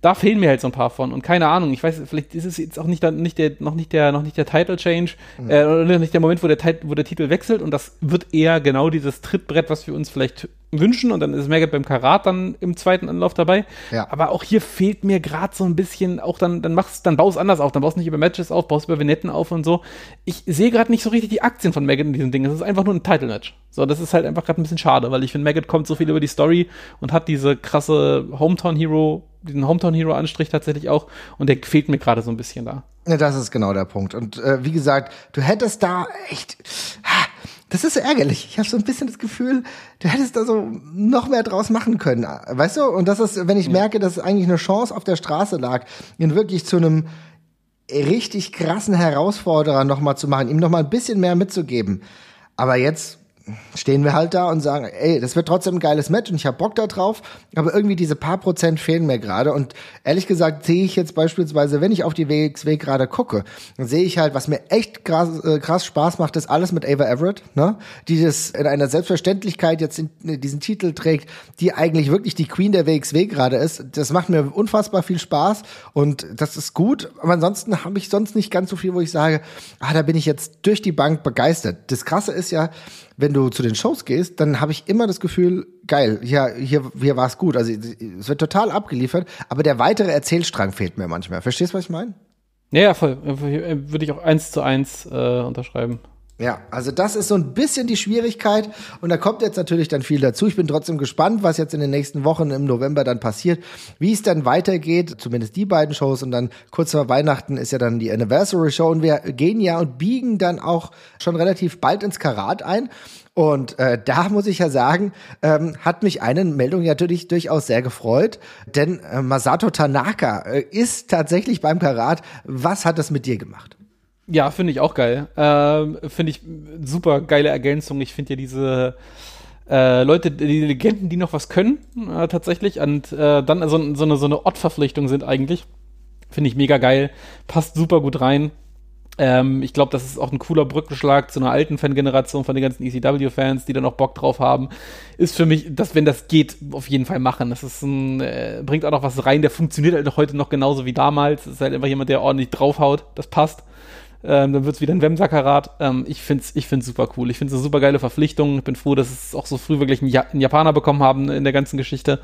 S2: da fehlen mir halt so ein paar von und keine Ahnung, ich weiß, vielleicht ist es jetzt auch nicht, nicht der, noch nicht der, noch nicht der Title Change, mhm. äh, oder nicht der Moment, wo der, wo der Titel wechselt und das wird eher genau dieses Trittbrett, was wir uns vielleicht wünschen und dann ist Maggot beim Karat dann im zweiten Anlauf dabei. Ja. Aber auch hier fehlt mir gerade so ein bisschen, auch dann, dann machst, dann baust anders auf, dann baust nicht über Matches auf, baust über Vignetten auf und so. Ich sehe gerade nicht so richtig die Aktien von Maggot in diesem Ding. Es ist einfach nur ein Title-Match. So, das ist halt einfach gerade ein bisschen schade, weil ich finde, Maggot kommt so viel über die Story und hat diese krasse Hometown-Hero diesen Hometown Hero Anstrich tatsächlich auch und der fehlt mir gerade so ein bisschen da.
S1: Ja, das ist genau der Punkt. Und äh, wie gesagt, du hättest da echt. Das ist so ärgerlich. Ich habe so ein bisschen das Gefühl, du hättest da so noch mehr draus machen können. Weißt du? Und das ist, wenn ich merke, dass eigentlich eine Chance auf der Straße lag, ihn wirklich zu einem richtig krassen Herausforderer nochmal zu machen, ihm nochmal ein bisschen mehr mitzugeben. Aber jetzt stehen wir halt da und sagen, ey, das wird trotzdem ein geiles Match und ich habe Bock da drauf, aber irgendwie diese paar Prozent fehlen mir gerade und ehrlich gesagt sehe ich jetzt beispielsweise, wenn ich auf die WXW gerade gucke, dann sehe ich halt, was mir echt krass, äh, krass Spaß macht, ist alles mit Ava Everett, ne, die das in einer Selbstverständlichkeit jetzt in, in diesen Titel trägt, die eigentlich wirklich die Queen der WXW gerade ist. Das macht mir unfassbar viel Spaß und das ist gut, aber ansonsten habe ich sonst nicht ganz so viel, wo ich sage, ah, da bin ich jetzt durch die Bank begeistert. Das krasse ist ja, wenn du zu den Shows gehst, dann habe ich immer das Gefühl, geil, hier, hier, hier war es gut. Also es wird total abgeliefert, aber der weitere Erzählstrang fehlt mir manchmal. Verstehst du, was ich meine?
S2: Ja, ja, voll. Würde ich auch eins zu eins äh, unterschreiben.
S1: Ja, also das ist so ein bisschen die Schwierigkeit und da kommt jetzt natürlich dann viel dazu. Ich bin trotzdem gespannt, was jetzt in den nächsten Wochen im November dann passiert, wie es dann weitergeht, zumindest die beiden Shows und dann kurz vor Weihnachten ist ja dann die Anniversary Show und wir gehen ja und biegen dann auch schon relativ bald ins Karat ein. Und äh, da muss ich ja sagen, ähm, hat mich eine Meldung natürlich durchaus sehr gefreut, denn äh, Masato Tanaka äh, ist tatsächlich beim Karat. Was hat das mit dir gemacht?
S2: Ja, finde ich auch geil. Ähm, finde ich super geile Ergänzung. Ich finde ja diese äh, Leute, die Legenden, die noch was können, äh, tatsächlich, und äh, dann so, so eine, so eine Odd-Verpflichtung sind eigentlich. Finde ich mega geil. Passt super gut rein. Ähm, ich glaube, das ist auch ein cooler Brückenschlag zu einer alten Fangeneration von den ganzen ECW-Fans, die da noch Bock drauf haben. Ist für mich, dass wenn das geht, auf jeden Fall machen. Das ist ein, äh, bringt auch noch was rein, der funktioniert halt heute noch genauso wie damals. Das ist halt einfach jemand, der ordentlich draufhaut. Das passt. Ähm, dann wird es wieder ein Wemsackerat. Ähm, ich finde es ich find's super cool. Ich finde es eine super geile Verpflichtung. Ich bin froh, dass es auch so früh wirklich einen, ja einen Japaner bekommen haben in der ganzen Geschichte.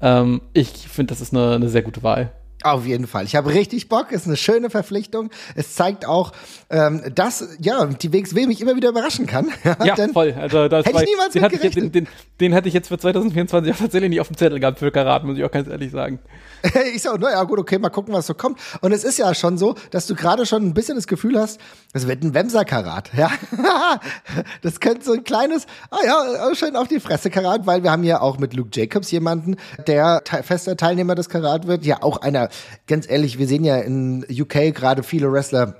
S2: Ähm, ich finde, das ist eine, eine sehr gute Wahl.
S1: Auf jeden Fall. Ich habe richtig Bock. Ist eine schöne Verpflichtung. Es zeigt auch, ähm, dass ja die WXW mich immer wieder überraschen kann.
S2: ja, voll. Also das hätte ich niemals den, hatte ich, den, den, den hatte ich jetzt für 2024 auch tatsächlich nicht auf dem Zettel gehabt für Karat, muss ich auch ganz ehrlich sagen.
S1: ich sag, naja, gut, okay, mal gucken, was so kommt. Und es ist ja schon so, dass du gerade schon ein bisschen das Gefühl hast, es wird ein Wemser-Karat. Ja, das könnte so ein kleines, ah ja, schön auf die Fresse Karat, weil wir haben ja auch mit Luke Jacobs jemanden, der fester Teilnehmer des Karat wird, ja auch einer ganz ehrlich, wir sehen ja in UK gerade viele Wrestler,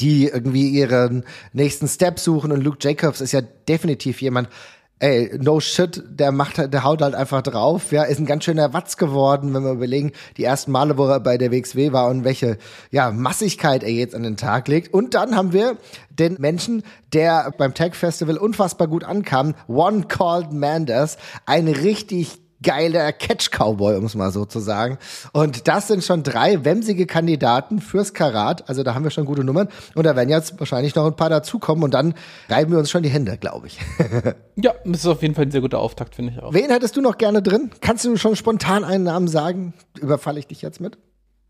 S1: die irgendwie ihren nächsten Step suchen und Luke Jacobs ist ja definitiv jemand, ey, no shit, der macht der haut halt einfach drauf, ja, ist ein ganz schöner Watz geworden, wenn wir überlegen, die ersten Male, wo er bei der WXW war und welche, ja, Massigkeit er jetzt an den Tag legt. Und dann haben wir den Menschen, der beim Tag Festival unfassbar gut ankam, One Called Manders, ein richtig geiler Catch-Cowboy, um es mal so zu sagen. Und das sind schon drei wemsige Kandidaten fürs Karat. Also da haben wir schon gute Nummern. Und da werden jetzt wahrscheinlich noch ein paar dazukommen. Und dann reiben wir uns schon die Hände, glaube ich.
S2: ja, das ist auf jeden Fall ein sehr guter Auftakt, finde ich auch.
S1: Wen hättest du noch gerne drin? Kannst du schon spontan einen Namen sagen? Überfalle ich dich jetzt mit?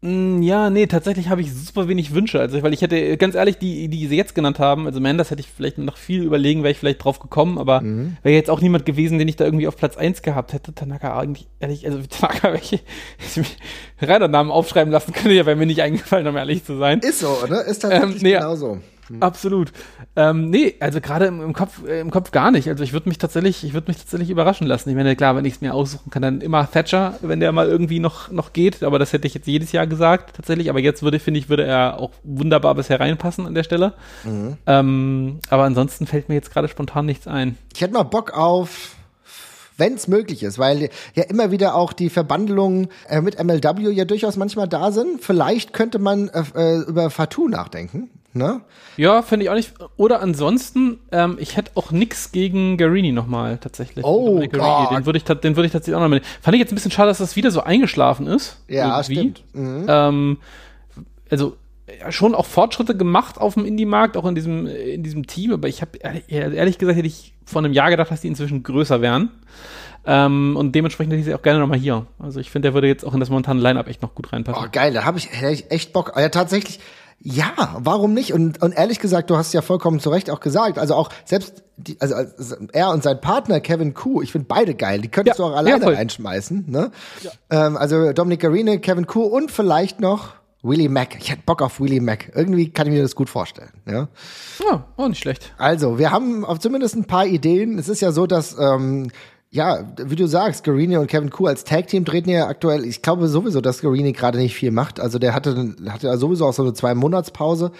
S2: Mm, ja, nee, tatsächlich habe ich super wenig Wünsche. Also, weil ich hätte, ganz ehrlich, die, die sie jetzt genannt haben, also Manders hätte ich vielleicht noch viel überlegen, wäre ich vielleicht drauf gekommen, aber mhm. wäre jetzt auch niemand gewesen, den ich da irgendwie auf Platz 1 gehabt hätte. Tanaka eigentlich, ehrlich, also Tanaka, welche, reiner Namen aufschreiben lassen könnte, ja, wäre mir nicht eingefallen, um ehrlich zu sein.
S1: Ist so, oder? Ist tatsächlich ähm, nee, genauso.
S2: Mhm. Absolut. Ähm, nee, also gerade im, im, Kopf, äh, im Kopf gar nicht. Also ich würde mich tatsächlich, ich würde mich tatsächlich überraschen lassen. Ich meine, klar, wenn ich es mir aussuchen kann, dann immer Thatcher, wenn der mal irgendwie noch, noch geht. Aber das hätte ich jetzt jedes Jahr gesagt, tatsächlich. Aber jetzt würde, finde ich, würde er auch wunderbar bisher reinpassen an der Stelle. Mhm. Ähm, aber ansonsten fällt mir jetzt gerade spontan nichts ein.
S1: Ich hätte mal Bock auf wenn es möglich ist, weil ja immer wieder auch die Verbandelungen äh, mit MLW ja durchaus manchmal da sind. Vielleicht könnte man äh, äh über Fatou nachdenken. Ne?
S2: Ja, finde ich auch nicht. Oder ansonsten, ähm, ich hätte auch nichts gegen Garini nochmal tatsächlich.
S1: Oh,
S2: Garini. Den würde ich, den würd ich tatsächlich auch nochmal. Fand ich jetzt ein bisschen schade, dass das wieder so eingeschlafen ist.
S1: Ja, irgendwie. stimmt.
S2: Mhm. Ähm, also ja, schon auch Fortschritte gemacht auf dem Indie-Markt, auch in diesem, in diesem Team, aber ich habe ehrlich gesagt, hätte ich vor einem Jahr gedacht, dass die inzwischen größer wären. Ähm, und dementsprechend hätte ich sie auch gerne nochmal hier. Also ich finde, der würde jetzt auch in das momentane Line-Up echt noch gut reinpassen.
S1: Oh, geil, da habe ich, hätte ich echt Bock. Ja, tatsächlich, ja, warum nicht? Und, und ehrlich gesagt, du hast ja vollkommen zu Recht auch gesagt, also auch selbst die, also, also er und sein Partner Kevin Kuh, ich finde beide geil. Die könntest ja, du auch alleine ja, reinschmeißen. Ne? Ja. Ähm, also Dominik Garine, Kevin Kuh und vielleicht noch Willie Mack. Ich hätte Bock auf Willie Mack. Irgendwie kann ich mir das gut vorstellen. Ja,
S2: ja auch nicht schlecht.
S1: Also, wir haben auf zumindest ein paar Ideen. Es ist ja so, dass ähm, ja, wie du sagst, Garini und Kevin Kuh als Tag-Team treten ja aktuell, ich glaube sowieso, dass Garini gerade nicht viel macht. Also der hatte, hatte sowieso auch so eine Zwei-Monats-Pause.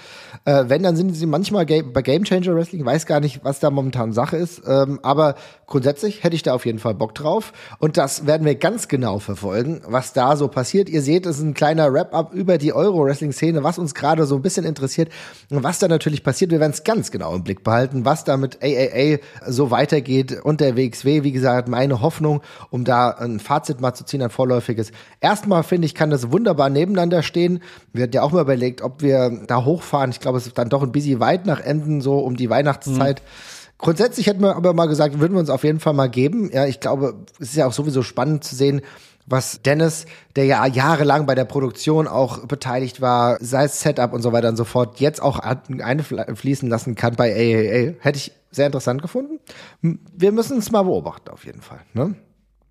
S1: Äh, wenn, dann sind sie manchmal bei Game Changer Wrestling, weiß gar nicht, was da momentan Sache ist. Ähm, aber grundsätzlich hätte ich da auf jeden Fall Bock drauf. Und das werden wir ganz genau verfolgen, was da so passiert. Ihr seht, es ist ein kleiner Wrap-up über die Euro-Wrestling-Szene, was uns gerade so ein bisschen interessiert und was da natürlich passiert. Wir werden es ganz genau im Blick behalten, was da mit AAA so weitergeht und der WXW, wie gesagt, meine Hoffnung, um da ein Fazit mal zu ziehen, ein vorläufiges. Erstmal finde ich, kann das wunderbar nebeneinander stehen. Wir hatten ja auch mal überlegt, ob wir da hochfahren. Ich glaube, es ist dann doch ein bisschen weit nach Enden, so um die Weihnachtszeit. Mhm Grundsätzlich hätten wir aber mal gesagt, würden wir uns auf jeden Fall mal geben. Ja, ich glaube, es ist ja auch sowieso spannend zu sehen, was Dennis, der ja jahrelang bei der Produktion auch beteiligt war, sei es Setup und so weiter und so fort, jetzt auch einfließen lassen kann bei AAA, hätte ich sehr interessant gefunden. Wir müssen es mal beobachten, auf jeden Fall. Ne?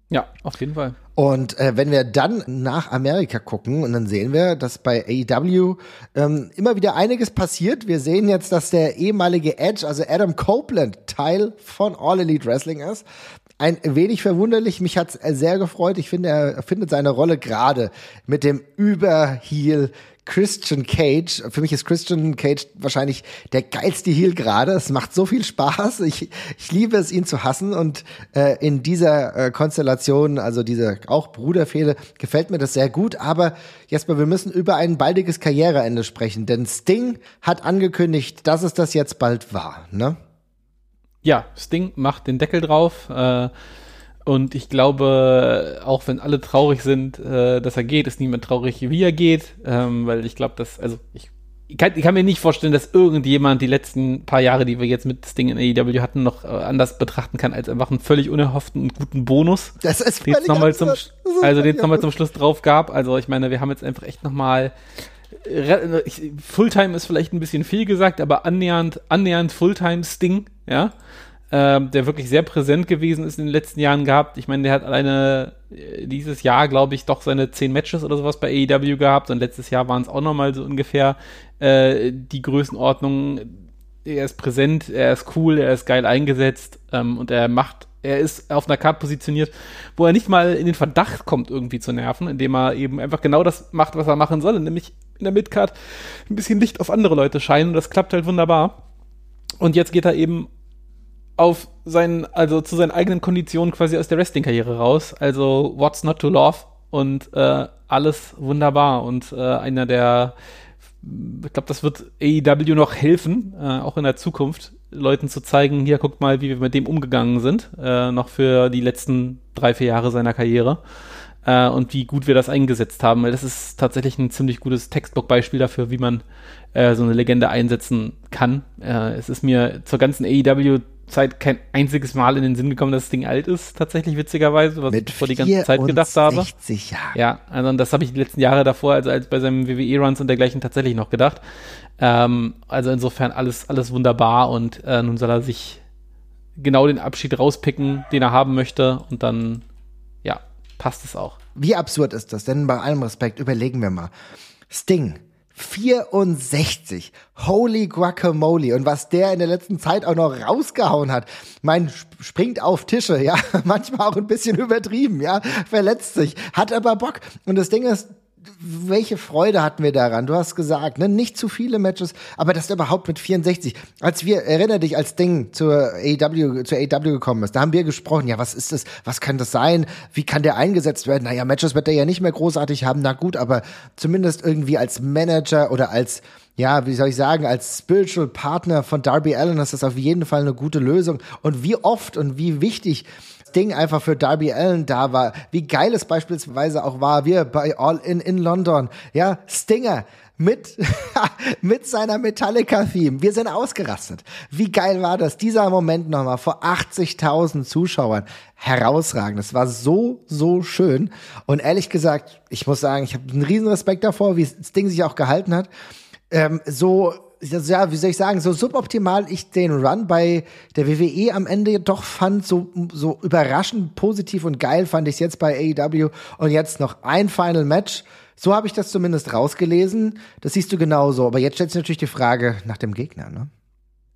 S2: Ja, auf jeden Fall.
S1: Und äh, wenn wir dann nach Amerika gucken, und dann sehen wir, dass bei AEW ähm, immer wieder einiges passiert. Wir sehen jetzt, dass der ehemalige Edge, also Adam Copeland, Teil von All Elite Wrestling ist ein wenig verwunderlich. Mich hat's sehr gefreut. Ich finde, er findet seine Rolle gerade mit dem Überheel Christian Cage. Für mich ist Christian Cage wahrscheinlich der geilste Heel gerade. Es macht so viel Spaß. Ich, ich liebe es, ihn zu hassen. Und äh, in dieser äh, Konstellation, also diese auch Bruderfehle, gefällt mir das sehr gut. Aber Jesper, wir müssen über ein baldiges Karriereende sprechen. Denn Sting hat angekündigt, dass es das jetzt bald war. Ne?
S2: ja, Sting macht den Deckel drauf. Äh, und ich glaube, auch wenn alle traurig sind, äh, dass er geht, ist niemand traurig, wie er geht. Ähm, weil ich glaube, dass, also ich, ich, kann, ich kann mir nicht vorstellen, dass irgendjemand die letzten paar Jahre, die wir jetzt mit Sting in AEW hatten, noch äh, anders betrachten kann als einfach einen völlig unerhofften und guten Bonus.
S1: Das ist
S2: völlig den noch zum, Also den es nochmal zum Schluss drauf gab. Also ich meine, wir haben jetzt einfach echt nochmal Fulltime ist vielleicht ein bisschen viel gesagt, aber annähernd, annähernd Fulltime Sting, ja, ähm, der wirklich sehr präsent gewesen ist in den letzten Jahren gehabt. Ich meine, der hat alleine äh, dieses Jahr, glaube ich, doch seine zehn Matches oder sowas bei AEW gehabt und letztes Jahr waren es auch nochmal so ungefähr äh, die Größenordnung. Er ist präsent, er ist cool, er ist geil eingesetzt ähm, und er macht er ist auf einer Karte positioniert, wo er nicht mal in den Verdacht kommt, irgendwie zu nerven, indem er eben einfach genau das macht, was er machen soll, nämlich in der Midcard ein bisschen Licht auf andere Leute scheinen und das klappt halt wunderbar. Und jetzt geht er eben auf seinen, also zu seinen eigenen Konditionen quasi aus der Wrestling-Karriere raus. Also What's Not to Love und äh, alles wunderbar und äh, einer der ich glaube, das wird AEW noch helfen, äh, auch in der Zukunft, Leuten zu zeigen, hier guckt mal, wie wir mit dem umgegangen sind, äh, noch für die letzten drei, vier Jahre seiner Karriere äh, und wie gut wir das eingesetzt haben, weil das ist tatsächlich ein ziemlich gutes Textbook-Beispiel dafür, wie man äh, so eine Legende einsetzen kann. Es ist mir zur ganzen AEW-Zeit kein einziges Mal in den Sinn gekommen, dass das Ding alt ist, tatsächlich witzigerweise, was
S1: Mit
S2: ich vor die ganze Zeit gedacht habe. Jahre. Ja, also das habe ich die letzten Jahre davor, also als bei seinem WWE-Runs und dergleichen tatsächlich noch gedacht. Ähm, also insofern alles, alles wunderbar und äh, nun soll er sich genau den Abschied rauspicken, den er haben möchte und dann passt es auch.
S1: Wie absurd ist das? Denn bei allem Respekt, überlegen wir mal. Sting, 64. Holy Guacamole. Und was der in der letzten Zeit auch noch rausgehauen hat. Mein springt auf Tische, ja. Manchmal auch ein bisschen übertrieben, ja. Verletzt sich. Hat aber Bock. Und das Ding ist, welche Freude hatten wir daran? Du hast gesagt, ne, nicht zu viele Matches, aber das überhaupt mit 64. Als wir, erinnere dich, als Ding zur AW, zur AW gekommen ist, da haben wir gesprochen, ja, was ist das? Was kann das sein? Wie kann der eingesetzt werden? Naja, Matches wird der ja nicht mehr großartig haben, na gut, aber zumindest irgendwie als Manager oder als, ja, wie soll ich sagen, als Spiritual Partner von Darby Allen ist das auf jeden Fall eine gute Lösung. Und wie oft und wie wichtig Ding einfach für Darby Allen da war. Wie geil es beispielsweise auch war, wir bei All In in London. Ja, Stinger mit, mit seiner Metallica-Theme. Wir sind ausgerastet. Wie geil war das? Dieser Moment nochmal vor 80.000 Zuschauern. Herausragend. Es war so, so schön. Und ehrlich gesagt, ich muss sagen, ich habe einen riesen Respekt davor, wie das sich auch gehalten hat. Ähm, so ja, wie soll ich sagen, so suboptimal ich den Run bei der WWE am Ende doch fand, so, so überraschend positiv und geil fand ich es jetzt bei AEW und jetzt noch ein Final Match. So habe ich das zumindest rausgelesen. Das siehst du genauso. Aber jetzt stellt sich natürlich die Frage nach dem Gegner, ne?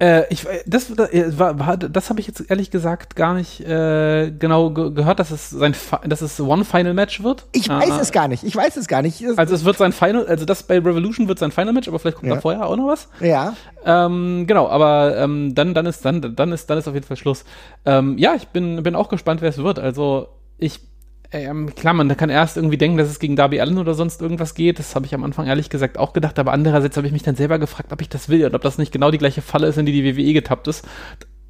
S2: Äh, ich, äh, das äh, war, war, das habe ich jetzt ehrlich gesagt gar nicht äh, genau ge gehört, dass es sein, dass es One Final Match wird.
S1: Ich weiß ah, es gar nicht. Ich weiß es gar nicht.
S2: Also es wird sein Final, also das bei Revolution wird sein Final Match, aber vielleicht kommt ja. da vorher auch noch was.
S1: Ja.
S2: Ähm, genau, aber ähm, dann, dann ist dann, dann ist dann ist auf jeden Fall Schluss. Ähm, ja, ich bin bin auch gespannt, wer es wird. Also ich ähm, klar, man kann erst irgendwie denken, dass es gegen Darby Allen oder sonst irgendwas geht. Das habe ich am Anfang ehrlich gesagt auch gedacht. Aber andererseits habe ich mich dann selber gefragt, ob ich das will und ob das nicht genau die gleiche Falle ist, in die die WWE getappt ist.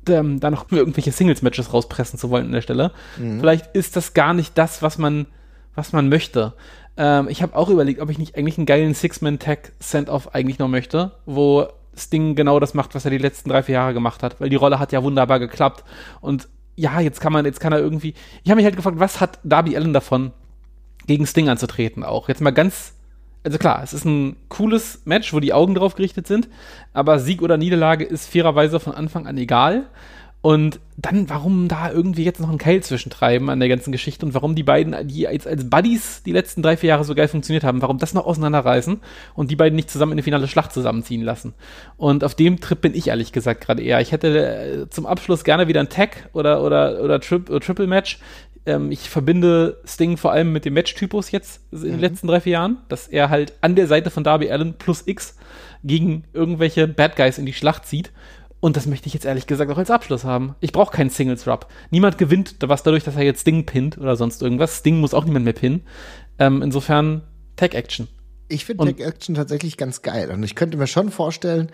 S2: Ähm, da noch irgendwelche Singles-Matches rauspressen zu wollen an der Stelle. Mhm. Vielleicht ist das gar nicht das, was man, was man möchte. Ähm, ich habe auch überlegt, ob ich nicht eigentlich einen geilen Six-Man-Tag-Send-Off eigentlich noch möchte, wo Sting genau das macht, was er die letzten drei, vier Jahre gemacht hat, weil die Rolle hat ja wunderbar geklappt und ja, jetzt kann man, jetzt kann er irgendwie. Ich habe mich halt gefragt, was hat Darby Allen davon, gegen Sting anzutreten auch. Jetzt mal ganz, also klar, es ist ein cooles Match, wo die Augen drauf gerichtet sind, aber Sieg oder Niederlage ist fairerweise von Anfang an egal. Und dann, warum da irgendwie jetzt noch ein Keil zwischentreiben an der ganzen Geschichte und warum die beiden, die als, als Buddies die letzten drei, vier Jahre so geil funktioniert haben, warum das noch auseinanderreißen und die beiden nicht zusammen in eine finale Schlacht zusammenziehen lassen. Und auf dem Trip bin ich ehrlich gesagt gerade eher. Ich hätte äh, zum Abschluss gerne wieder ein Tag oder, oder, oder, Tri oder Triple Match. Ähm, ich verbinde Sting vor allem mit dem Match-Typus jetzt in den mhm. letzten drei, vier Jahren, dass er halt an der Seite von Darby Allen plus X gegen irgendwelche Bad Guys in die Schlacht zieht und das möchte ich jetzt ehrlich gesagt auch als Abschluss haben. Ich brauche keinen Singles-Rub. Niemand gewinnt was dadurch, dass er jetzt Sting pinnt oder sonst irgendwas. Sting muss auch niemand mehr pinnen. Ähm, insofern Tag-Action.
S1: Ich finde Tag-Action tatsächlich ganz geil. Und ich könnte mir schon vorstellen,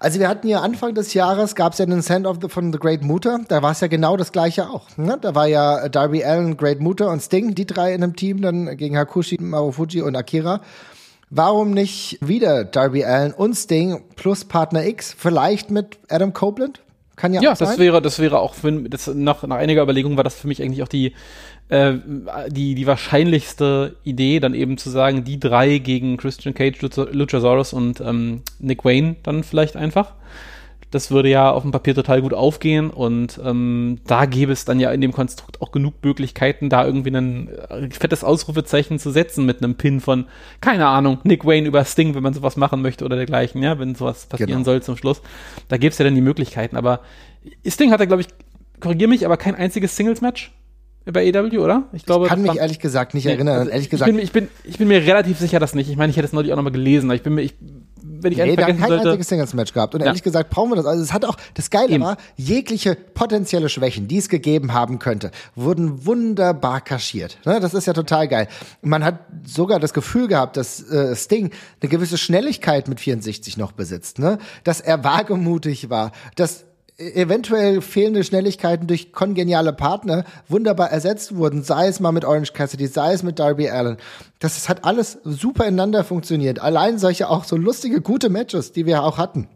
S1: also wir hatten ja Anfang des Jahres, gab es ja einen Send-Off von The Great Muta. Da war es ja genau das gleiche auch. Ne? Da war ja Darby Allen, Great Muta und Sting, die drei in einem Team, dann gegen Hakushi, Marufuji und Akira. Warum nicht wieder Darby Allen und Sting plus Partner X, vielleicht mit Adam Copeland?
S2: Kann ja, ja auch sein. das wäre, das wäre auch, für, das, nach, nach einiger Überlegung war das für mich eigentlich auch die, äh, die, die wahrscheinlichste Idee, dann eben zu sagen, die drei gegen Christian Cage, Luchasaurus und ähm, Nick Wayne dann vielleicht einfach. Das würde ja auf dem Papier total gut aufgehen und ähm, da gäbe es dann ja in dem Konstrukt auch genug Möglichkeiten, da irgendwie ein äh, fettes Ausrufezeichen zu setzen mit einem Pin von, keine Ahnung, Nick Wayne über Sting, wenn man sowas machen möchte oder dergleichen, ja, wenn sowas passieren genau. soll zum Schluss. Da gäbe es ja dann die Möglichkeiten, aber Sting hat er, glaube ich, korrigier mich, aber kein einziges Singles-Match bei EW, oder?
S1: Ich glaube. Ich kann mich ehrlich gesagt nicht nee, erinnern. Also ehrlich gesagt.
S2: Ich bin, ich, bin, ich bin mir relativ sicher, dass nicht. Ich meine, ich hätte es neulich auch nochmal gelesen. Ich bin mir, ich, wenn ich
S1: nee, wir haben kein sollte, einziges Singles-Match gehabt. Und ja. ehrlich gesagt brauchen wir das. Also es hat auch, das Geile Eben. war, jegliche potenzielle Schwächen, die es gegeben haben könnte, wurden wunderbar kaschiert. Ne? Das ist ja total geil. Man hat sogar das Gefühl gehabt, dass äh, Sting eine gewisse Schnelligkeit mit 64 noch besitzt. Ne? Dass er wagemutig war, dass eventuell fehlende Schnelligkeiten durch kongeniale Partner wunderbar ersetzt wurden, sei es mal mit Orange Cassidy, sei es mit Darby Allen. Das hat alles super ineinander funktioniert. Allein solche auch so lustige, gute Matches, die wir auch hatten.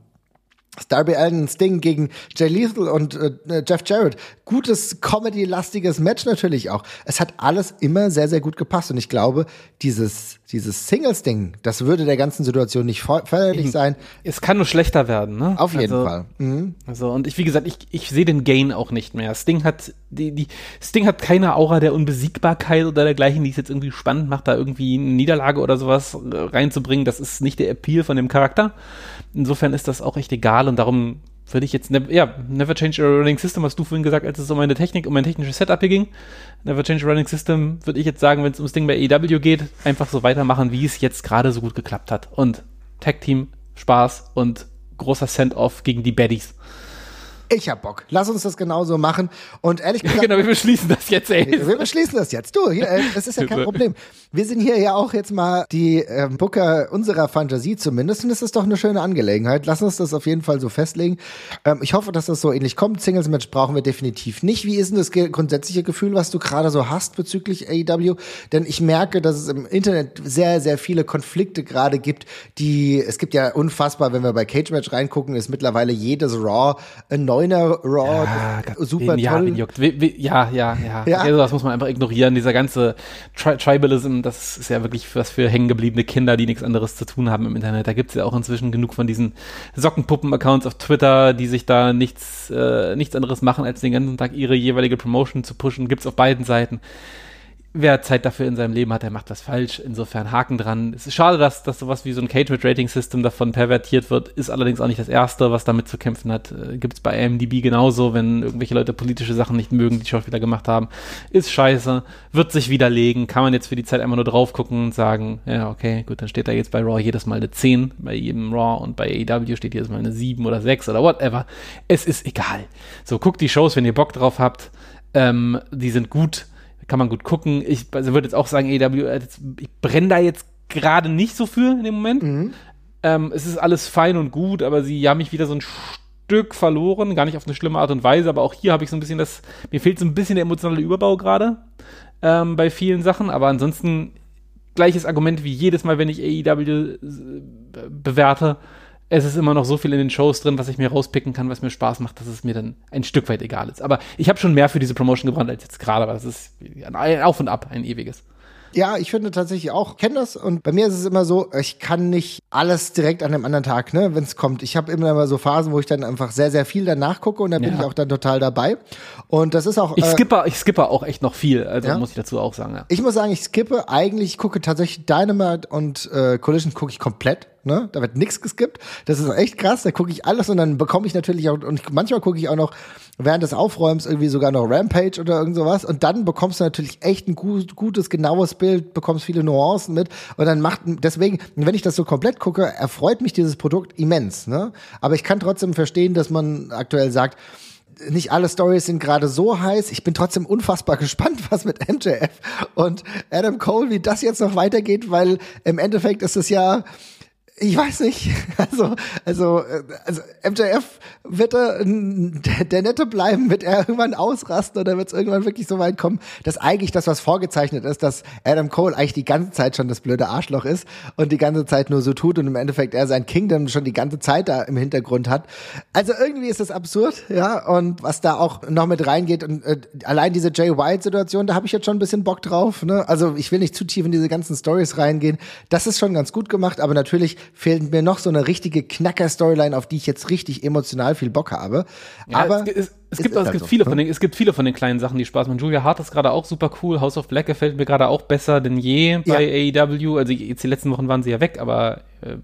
S1: Darby Allen Sting gegen Jay Lethal und äh, Jeff Jarrett. Gutes Comedy-lastiges Match natürlich auch. Es hat alles immer sehr, sehr gut gepasst. Und ich glaube, dieses, dieses Singles-Ding, das würde der ganzen Situation nicht förderlich sein.
S2: Es kann nur schlechter werden, ne?
S1: Auf jeden
S2: also,
S1: Fall.
S2: Mhm. Also, und ich, wie gesagt, ich, ich sehe den Gain auch nicht mehr. Sting hat, die, die, Sting hat keine Aura der Unbesiegbarkeit oder dergleichen, die es jetzt irgendwie spannend macht, da irgendwie eine Niederlage oder sowas reinzubringen. Das ist nicht der Appeal von dem Charakter. Insofern ist das auch echt egal und darum würde ich jetzt, ne, ja, never change a running system, hast du vorhin gesagt, als es um meine Technik, um mein technisches Setup hier ging. Never change a running system, würde ich jetzt sagen, wenn es ums Ding bei EW geht, einfach so weitermachen, wie es jetzt gerade so gut geklappt hat. Und Tag Team, Spaß und großer Send-Off gegen die Baddies.
S1: Ich hab Bock. Lass uns das genauso machen. Und ehrlich gesagt.
S2: genau, wir beschließen das jetzt, ey.
S1: Wir beschließen das jetzt. Du, hier, äh, das ist ja kein Problem. Wir sind hier ja auch jetzt mal die äh, Booker unserer Fantasie zumindest. Und es ist doch eine schöne Angelegenheit. Lass uns das auf jeden Fall so festlegen. Ähm, ich hoffe, dass das so ähnlich kommt. Singles Match brauchen wir definitiv nicht. Wie ist denn das grundsätzliche Gefühl, was du gerade so hast bezüglich AEW? Denn ich merke, dass es im Internet sehr, sehr viele Konflikte gerade gibt, die, es gibt ja unfassbar, wenn wir bei Cage Match reingucken, ist mittlerweile jedes Raw ein neues Neuner Raw,
S2: ja, super wen, toll. Ja, wie, wie, ja, ja, ja. ja. Also das muss man einfach ignorieren. Dieser ganze Tri Tribalism, das ist ja wirklich was für hängengebliebene Kinder, die nichts anderes zu tun haben im Internet. Da gibt es ja auch inzwischen genug von diesen Sockenpuppen-Accounts auf Twitter, die sich da nichts, äh, nichts anderes machen, als den ganzen Tag ihre jeweilige Promotion zu pushen. Gibt's auf beiden Seiten wer Zeit dafür in seinem Leben hat, der macht das falsch. Insofern Haken dran. Es ist schade, dass, dass sowas wie so ein Cage-Rating-System davon pervertiert wird. Ist allerdings auch nicht das Erste, was damit zu kämpfen hat. Äh, Gibt es bei AMDB genauso, wenn irgendwelche Leute politische Sachen nicht mögen, die Schauspieler gemacht haben. Ist scheiße. Wird sich widerlegen. Kann man jetzt für die Zeit einmal nur drauf gucken und sagen, ja, okay, gut, dann steht da jetzt bei Raw jedes Mal eine 10 bei jedem Raw und bei AEW steht jedes Mal eine 7 oder 6 oder whatever. Es ist egal. So, guckt die Shows, wenn ihr Bock drauf habt. Ähm, die sind gut kann man gut gucken. Ich also würde jetzt auch sagen, EW, äh, ich brenne da jetzt gerade nicht so für in dem Moment. Mhm. Ähm, es ist alles fein und gut, aber sie haben mich wieder so ein Stück verloren, gar nicht auf eine schlimme Art und Weise, aber auch hier habe ich so ein bisschen das, mir fehlt so ein bisschen der emotionale Überbau gerade ähm, bei vielen Sachen, aber ansonsten gleiches Argument wie jedes Mal, wenn ich AEW äh, bewerte es ist immer noch so viel in den Shows drin, was ich mir rauspicken kann, was mir Spaß macht, dass es mir dann ein Stück weit egal ist. Aber ich habe schon mehr für diese Promotion gebrannt als jetzt gerade, aber das ist ein Auf und Ab, ein ewiges.
S1: Ja, ich finde tatsächlich auch, kenne das und bei mir ist es immer so, ich kann nicht alles direkt an einem anderen Tag, ne, wenn es kommt. Ich habe immer mal so Phasen, wo ich dann einfach sehr, sehr viel danach gucke und dann ja. bin ich auch dann total dabei. Und das ist auch.
S2: Ich äh, skippe, ich skippe auch echt noch viel, also ja? muss ich dazu auch sagen. Ja.
S1: Ich muss sagen, ich skippe eigentlich, ich gucke tatsächlich Dynamite und äh, Collision gucke ich komplett. Ne? Da wird nichts geskippt. Das ist echt krass. Da gucke ich alles und dann bekomme ich natürlich auch, und manchmal gucke ich auch noch während des Aufräumens irgendwie sogar noch Rampage oder irgend sowas. Und dann bekommst du natürlich echt ein gut, gutes, genaues Bild, bekommst viele Nuancen mit. Und dann macht, deswegen, wenn ich das so komplett gucke, erfreut mich dieses Produkt immens. Ne? Aber ich kann trotzdem verstehen, dass man aktuell sagt, nicht alle Stories sind gerade so heiß. Ich bin trotzdem unfassbar gespannt, was mit MJF und Adam Cole, wie das jetzt noch weitergeht, weil im Endeffekt ist es ja ich weiß nicht. Also, also, also MJF wird er der, der Nette bleiben, wird er irgendwann ausrasten oder wird es irgendwann wirklich so weit kommen, dass eigentlich das, was vorgezeichnet ist, dass Adam Cole eigentlich die ganze Zeit schon das blöde Arschloch ist und die ganze Zeit nur so tut und im Endeffekt er sein Kingdom schon die ganze Zeit da im Hintergrund hat. Also irgendwie ist das absurd, ja, und was da auch noch mit reingeht und äh, allein diese Jay White-Situation, da habe ich jetzt schon ein bisschen Bock drauf, ne? Also ich will nicht zu tief in diese ganzen Stories reingehen. Das ist schon ganz gut gemacht, aber natürlich fehlt mir noch so eine richtige Knacker-Storyline, auf die ich jetzt richtig emotional viel Bock habe. Ja, Aber
S2: es, es, es gibt, es gibt so, viele ne? von den, es gibt viele von den kleinen Sachen, die Spaß machen. Julia Hart ist gerade auch super cool. House of Black gefällt mir gerade auch besser denn je bei ja. AEW. Also jetzt die letzten Wochen waren sie ja weg, aber äh,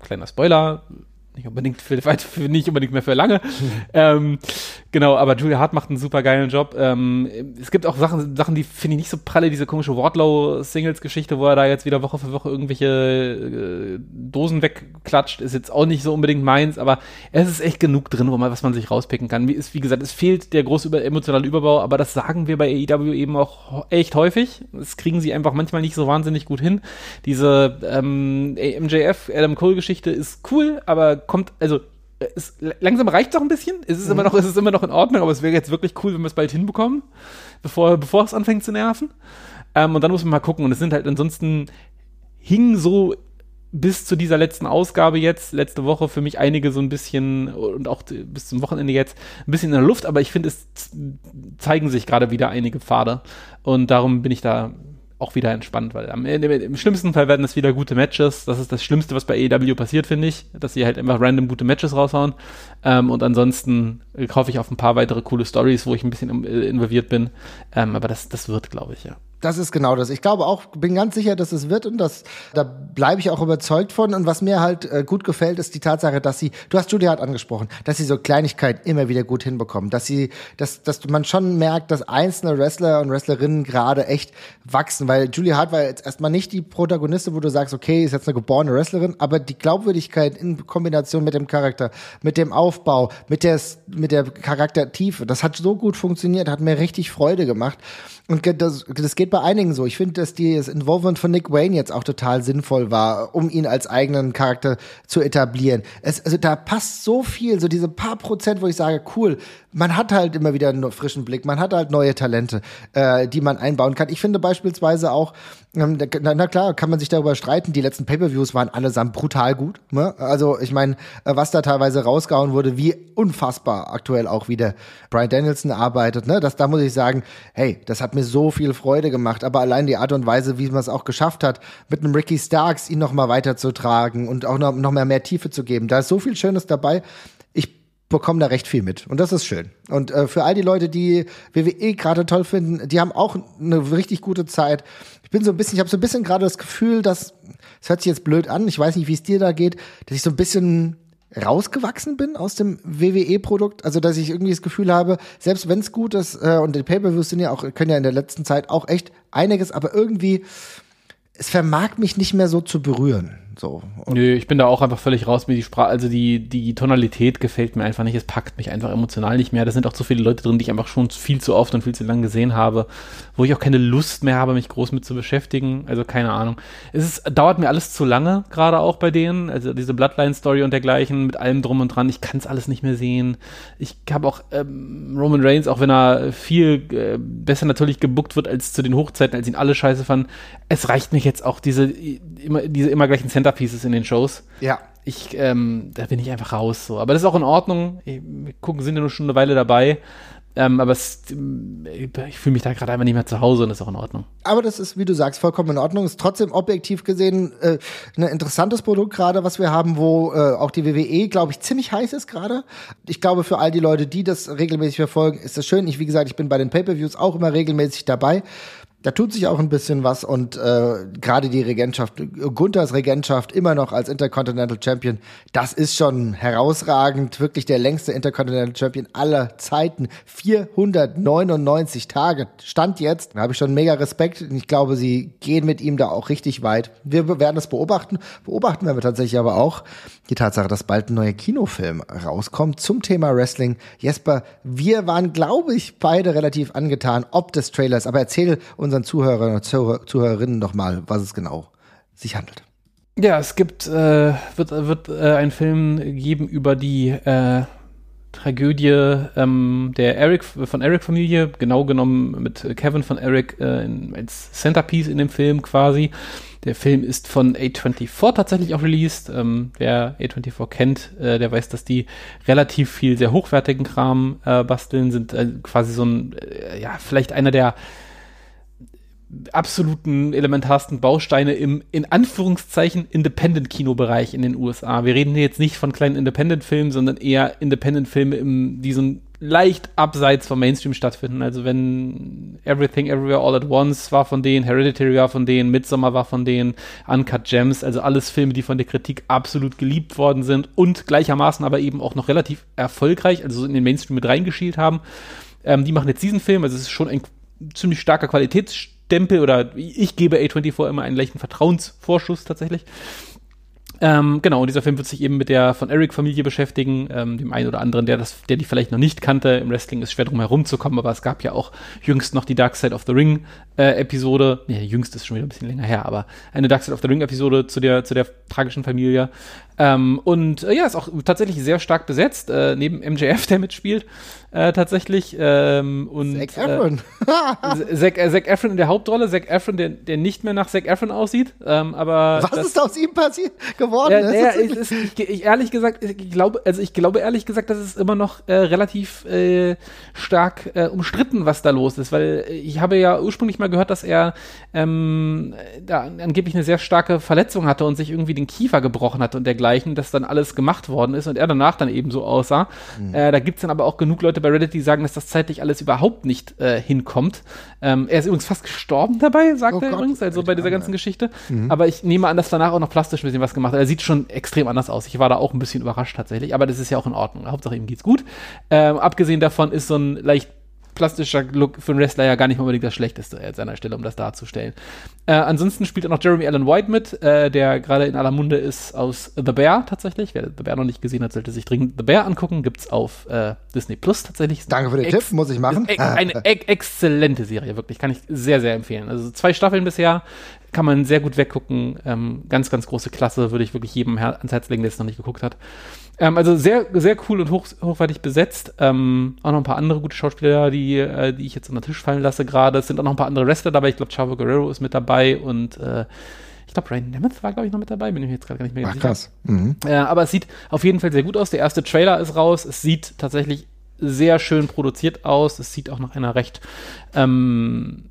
S2: kleiner Spoiler, nicht unbedingt für, für nicht unbedingt mehr für lange. ähm, genau, aber Julia Hart macht einen super geilen Job. Ähm, es gibt auch Sachen, Sachen, die finde ich nicht so pralle, diese komische Wardlow-Singles-Geschichte, wo er da jetzt wieder Woche für Woche irgendwelche äh, Dosen wegklatscht, ist jetzt auch nicht so unbedingt meins, aber es ist echt genug drin, wo man, was man sich rauspicken kann. Wie, ist, wie gesagt, es fehlt der große über, emotionale Überbau, aber das sagen wir bei AEW eben auch echt häufig. Das kriegen sie einfach manchmal nicht so wahnsinnig gut hin. Diese ähm, MJF, Adam Cole-Geschichte ist cool, aber kommt, also es, langsam reicht es auch ein bisschen. Es ist mhm. immer noch, es ist immer noch in Ordnung, aber es wäre jetzt wirklich cool, wenn wir es bald hinbekommen, bevor, bevor es anfängt zu nerven. Ähm, und dann muss man mal gucken. Und es sind halt ansonsten hing so bis zu dieser letzten Ausgabe jetzt, letzte Woche, für mich einige so ein bisschen und auch bis zum Wochenende jetzt ein bisschen in der Luft, aber ich finde, es zeigen sich gerade wieder einige Pfade. Und darum bin ich da auch wieder entspannt, weil am Ende, im schlimmsten Fall werden es wieder gute Matches. Das ist das Schlimmste, was bei AEW passiert, finde ich, dass sie halt einfach random gute Matches raushauen. Ähm, und ansonsten kaufe ich auf ein paar weitere coole Stories, wo ich ein bisschen involviert bin. Ähm, aber das, das wird, glaube ich, ja.
S1: Das ist genau das. Ich glaube auch, bin ganz sicher, dass es wird und das, da bleibe ich auch überzeugt von. Und was mir halt äh, gut gefällt, ist die Tatsache, dass sie, du hast Julia Hart angesprochen, dass sie so Kleinigkeiten immer wieder gut hinbekommen, dass sie, dass, dass man schon merkt, dass einzelne Wrestler und Wrestlerinnen gerade echt wachsen, weil Julia Hart war jetzt erstmal nicht die Protagonistin, wo du sagst, okay, ist jetzt eine geborene Wrestlerin, aber die Glaubwürdigkeit in Kombination mit dem Charakter, mit dem Aufbau, mit der, mit der Charaktertiefe, das hat so gut funktioniert, hat mir richtig Freude gemacht. Und das, das geht bei einigen so. Ich finde, dass die, das Involvement von Nick Wayne jetzt auch total sinnvoll war, um ihn als eigenen Charakter zu etablieren. Es, also da passt so viel, so diese paar Prozent, wo ich sage, cool, man hat halt immer wieder einen frischen Blick, man hat halt neue Talente, äh, die man einbauen kann. Ich finde beispielsweise auch, na, na, klar, kann man sich darüber streiten, die letzten Pay-Per-Views waren allesamt brutal gut. Ne? Also ich meine, was da teilweise rausgehauen wurde, wie unfassbar aktuell auch wieder Brian Danielson arbeitet, ne? Das, da muss ich sagen, hey, das hat mir so viel Freude gemacht, aber allein die Art und Weise, wie man es auch geschafft hat, mit einem Ricky Starks ihn noch mal weiterzutragen und auch noch, noch mehr, mehr Tiefe zu geben, da ist so viel Schönes dabei bekommen da recht viel mit. Und das ist schön. Und äh, für all die Leute, die WWE gerade toll finden, die haben auch eine richtig gute Zeit. Ich bin so ein bisschen, ich habe so ein bisschen gerade das Gefühl, dass, es hört sich jetzt blöd an, ich weiß nicht, wie es dir da geht, dass ich so ein bisschen rausgewachsen bin aus dem WWE-Produkt. Also, dass ich irgendwie das Gefühl habe, selbst wenn es gut ist, äh, und die Pay-Per-Views sind ja auch, können ja in der letzten Zeit auch echt einiges, aber irgendwie, es vermag mich nicht mehr so zu berühren. So.
S2: Nö, ich bin da auch einfach völlig raus. Mir die Sprache, also die, die Tonalität gefällt mir einfach nicht. Es packt mich einfach emotional nicht mehr. Da sind auch zu viele Leute drin, die ich einfach schon viel zu oft und viel zu lange gesehen habe, wo ich auch keine Lust mehr habe, mich groß mit zu beschäftigen. Also keine Ahnung. Es ist, dauert mir alles zu lange, gerade auch bei denen. Also diese Bloodline-Story und dergleichen, mit allem drum und dran. Ich kann es alles nicht mehr sehen. Ich habe auch ähm, Roman Reigns, auch wenn er viel äh, besser natürlich gebuckt wird als zu den Hochzeiten, als ihn alle scheiße fanden. Es reicht mich jetzt auch diese immer, diese immer gleichen Center Centerpieces in den Shows.
S1: Ja.
S2: Ich, ähm, da bin ich einfach raus so. Aber das ist auch in Ordnung. Wir gucken, sind ja nur schon eine Weile dabei. Ähm, aber es, ich fühle mich da gerade einfach nicht mehr zu Hause und ist auch in Ordnung.
S1: Aber das ist, wie du sagst, vollkommen in Ordnung. Ist trotzdem objektiv gesehen äh, ein interessantes Produkt gerade, was wir haben, wo äh, auch die WWE, glaube ich, ziemlich heiß ist gerade. Ich glaube, für all die Leute, die das regelmäßig verfolgen, ist das schön. Ich, wie gesagt, ich bin bei den Pay-per-Views auch immer regelmäßig dabei da tut sich auch ein bisschen was und äh, gerade die Regentschaft, Gunthers Regentschaft immer noch als Intercontinental Champion, das ist schon herausragend, wirklich der längste Intercontinental Champion aller Zeiten, 499 Tage, stand jetzt, da habe ich schon mega Respekt und ich glaube, sie gehen mit ihm da auch richtig weit. Wir werden das beobachten, beobachten werden wir tatsächlich aber auch die Tatsache, dass bald ein neuer Kinofilm rauskommt zum Thema Wrestling. Jesper, wir waren, glaube ich, beide relativ angetan, ob des Trailers, aber erzähl uns unseren Zuhörern und Zuhörerinnen noch mal, was es genau sich handelt.
S2: Ja, es gibt, äh, wird, wird äh, einen Film geben über die äh, Tragödie ähm, der Eric von Eric Familie, genau genommen mit Kevin von Eric äh, in, als Centerpiece in dem Film quasi. Der Film ist von A24 tatsächlich auch released. Ähm, wer A24 kennt, äh, der weiß, dass die relativ viel sehr hochwertigen Kram äh, basteln, sind äh, quasi so ein, äh, ja, vielleicht einer der absoluten elementarsten Bausteine im in Anführungszeichen Independent-Kino-Bereich in den USA. Wir reden hier jetzt nicht von kleinen Independent-Filmen, sondern eher Independent-Filme, die so leicht abseits vom Mainstream stattfinden. Also wenn Everything Everywhere All at Once war von denen, Hereditary war von denen, Midsommar war von denen, Uncut Gems, also alles Filme, die von der Kritik absolut geliebt worden sind und gleichermaßen aber eben auch noch relativ erfolgreich, also in den Mainstream mit reingeschielt haben. Ähm, die machen jetzt diesen Film, also es ist schon ein ziemlich starker Qualitätsstück Stempel oder ich gebe A24 immer einen leichten Vertrauensvorschuss tatsächlich. Ähm, genau, und dieser Film wird sich eben mit der von Eric-Familie beschäftigen, ähm, dem einen oder anderen, der das, der die vielleicht noch nicht kannte. Im Wrestling ist schwer drum herumzukommen, aber es gab ja auch jüngst noch die Dark Side of the Ring äh, Episode. Nee, jüngst ist schon wieder ein bisschen länger her, aber eine Dark Side of the Ring Episode zu der, zu der tragischen Familie. Ähm, und äh, ja, ist auch tatsächlich sehr stark besetzt, äh, neben MJF, der mitspielt, äh, tatsächlich. Ähm, und, Zac Efron. äh, Zac, äh, Zac Efron in der Hauptrolle, Zac Efron, der, der nicht mehr nach Zac Efron aussieht. Ähm, aber
S1: Was ist aus ihm passiert geworden?
S2: Ja, naja, ist, ist, ich, ich, ehrlich gesagt, ich glaube, also ich glaube ehrlich gesagt, dass es immer noch äh, relativ äh, stark äh, umstritten, was da los ist, weil ich habe ja ursprünglich mal gehört, dass er ähm, da angeblich eine sehr starke Verletzung hatte und sich irgendwie den Kiefer gebrochen hat und dergleichen dass dann alles gemacht worden ist und er danach dann eben so aussah. Mhm. Äh, da gibt es dann aber auch genug Leute bei Reddit, die sagen, dass das zeitlich alles überhaupt nicht äh, hinkommt. Ähm, er ist übrigens fast gestorben dabei, sagt oh er Gott, übrigens, also bei dieser ganzen Geschichte. Mhm. Aber ich nehme an, dass danach auch noch plastisch ein bisschen was gemacht hat. Er sieht schon extrem anders aus. Ich war da auch ein bisschen überrascht tatsächlich, aber das ist ja auch in Ordnung. Hauptsache ihm geht's gut. Ähm, abgesehen davon ist so ein leicht plastischer Look für einen Wrestler ja gar nicht unbedingt das Schlechteste an seiner Stelle, um das darzustellen. Äh, ansonsten spielt auch noch Jeremy Allen White mit, äh, der gerade in aller Munde ist aus The Bear tatsächlich. Wer The Bear noch nicht gesehen hat, sollte sich dringend The Bear angucken. Gibt's auf äh, Disney Plus tatsächlich.
S1: Danke für den Ex Tipp, muss ich machen.
S2: Eine e exzellente Serie, wirklich. Kann ich sehr, sehr empfehlen. Also zwei Staffeln bisher kann man sehr gut weggucken. Ähm, ganz, ganz große Klasse, würde ich wirklich jedem ans Herz legen, der es noch nicht geguckt hat. Ähm, also sehr, sehr cool und hoch, hochwertig besetzt. Ähm, auch noch ein paar andere gute Schauspieler, die, äh, die ich jetzt unter den Tisch fallen lasse gerade. Es sind auch noch ein paar andere Wrestler dabei. Ich glaube, Chavo Guerrero ist mit dabei und äh, ich glaube, Ryan Nemeth war, glaube ich, noch mit dabei. Bin ich jetzt gerade gar nicht mehr
S1: Ach, sicher. krass. Mhm.
S2: Äh, aber es sieht auf jeden Fall sehr gut aus. Der erste Trailer ist raus. Es sieht tatsächlich sehr schön produziert aus. Es sieht auch nach einer recht ähm,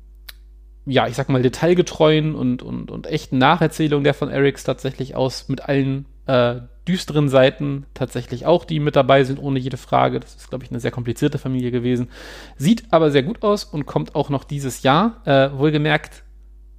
S2: ja, ich sag mal, detailgetreuen und, und, und echten Nacherzählung der von Erics tatsächlich aus, mit allen äh, düsteren Seiten tatsächlich auch, die mit dabei sind, ohne jede Frage. Das ist, glaube ich, eine sehr komplizierte Familie gewesen. Sieht aber sehr gut aus und kommt auch noch dieses Jahr. Äh, wohlgemerkt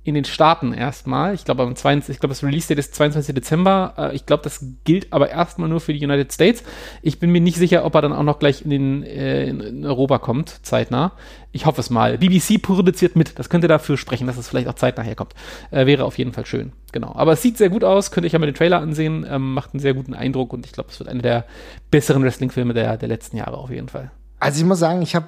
S2: in den Staaten erstmal. Ich glaube, am 22, ich glaube, das Release-Date ist 22. Dezember. Äh, ich glaube, das gilt aber erstmal nur für die United States. Ich bin mir nicht sicher, ob er dann auch noch gleich in, den, äh, in Europa kommt, zeitnah. Ich hoffe es mal. BBC produziert mit. Das könnte dafür sprechen, dass es vielleicht auch zeitnah herkommt. Äh, wäre auf jeden Fall schön. Genau. Aber es sieht sehr gut aus. Könnte ich ja mal den Trailer ansehen. Ähm, macht einen sehr guten Eindruck und ich glaube, es wird einer der besseren Wrestling-Filme der, der letzten Jahre auf jeden Fall.
S1: Also ich muss sagen, ich habe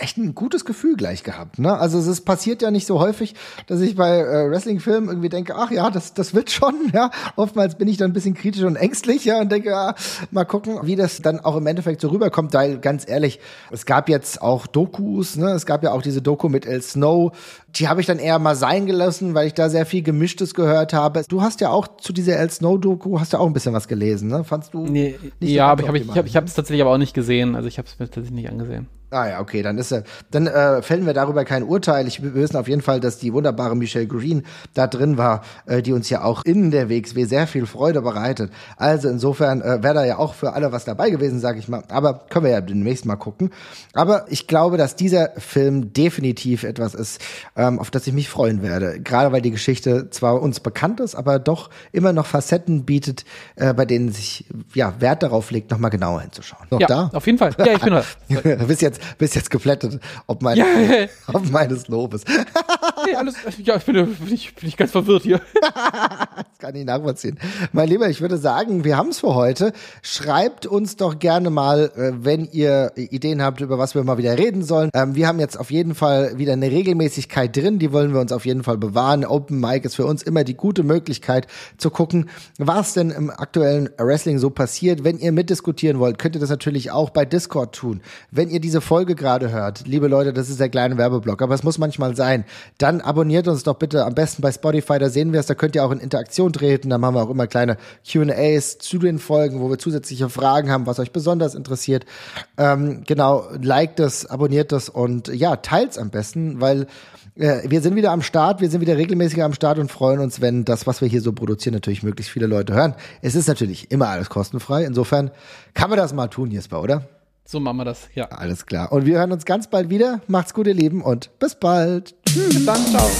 S1: echt ein gutes Gefühl gleich gehabt. Ne? Also es ist, passiert ja nicht so häufig, dass ich bei äh, Wrestling-Filmen irgendwie denke, ach ja, das, das wird schon. Ja, oftmals bin ich dann ein bisschen kritisch und ängstlich, ja, und denke, ja, mal gucken, wie das dann auch im Endeffekt so rüberkommt. Weil ganz ehrlich, es gab jetzt auch Dokus, ne? Es gab ja auch diese Doku mit El Snow, die habe ich dann eher mal sein gelassen, weil ich da sehr viel Gemischtes gehört habe. Du hast ja auch zu dieser El Snow Doku hast ja auch ein bisschen was gelesen, ne? Fandst du?
S2: Nee, ja, so aber ich habe ich, ich, hab, ich hab's tatsächlich aber auch nicht gesehen. Also ich habe es mir tatsächlich nicht angesehen.
S1: Ah ja, okay, dann ist er, dann äh, fällen wir darüber kein Urteil. Ich, wir wissen auf jeden Fall, dass die wunderbare Michelle Green da drin war, äh, die uns ja auch in der WXW sehr viel Freude bereitet. Also insofern äh, wäre da ja auch für alle was dabei gewesen, sage ich mal. Aber können wir ja demnächst mal gucken. Aber ich glaube, dass dieser Film definitiv etwas ist, ähm, auf das ich mich freuen werde. Gerade weil die Geschichte zwar uns bekannt ist, aber doch immer noch Facetten bietet, äh, bei denen sich ja Wert darauf legt, nochmal genauer hinzuschauen.
S2: Noch ja, da? Auf jeden Fall. Ja, ich bin da.
S1: Bis jetzt jetzt, bist jetzt geplättet, ob, mein, ja, ob meines Lobes.
S2: Nee, alles, ja, ich bin, bin, ich, bin ich ganz verwirrt hier.
S1: das kann ich nachvollziehen. Mein Lieber, ich würde sagen, wir haben es für heute. Schreibt uns doch gerne mal, äh, wenn ihr Ideen habt, über was wir mal wieder reden sollen. Ähm, wir haben jetzt auf jeden Fall wieder eine Regelmäßigkeit drin, die wollen wir uns auf jeden Fall bewahren. Open Mic ist für uns immer die gute Möglichkeit zu gucken, was denn im aktuellen Wrestling so passiert. Wenn ihr mitdiskutieren wollt, könnt ihr das natürlich auch bei Discord tun. Wenn ihr diese Folge gerade hört, liebe Leute, das ist der kleine Werbeblock, aber es muss manchmal sein, dann abonniert uns doch bitte am besten bei Spotify, da sehen wir es, da könnt ihr auch in Interaktion treten, da machen wir auch immer kleine Q&As zu den Folgen, wo wir zusätzliche Fragen haben, was euch besonders interessiert. Ähm, genau, liked es, abonniert es und ja, teilt's am besten, weil äh, wir sind wieder am Start, wir sind wieder regelmäßig am Start und freuen uns, wenn das, was wir hier so produzieren, natürlich möglichst viele Leute hören. Es ist natürlich immer alles kostenfrei, insofern kann man das mal tun, Jesper, oder?
S2: So machen wir das, ja.
S1: Alles klar. Und wir hören uns ganz bald wieder. Macht's gut, ihr Lieben, und bis bald.
S2: Bis dann, ciao.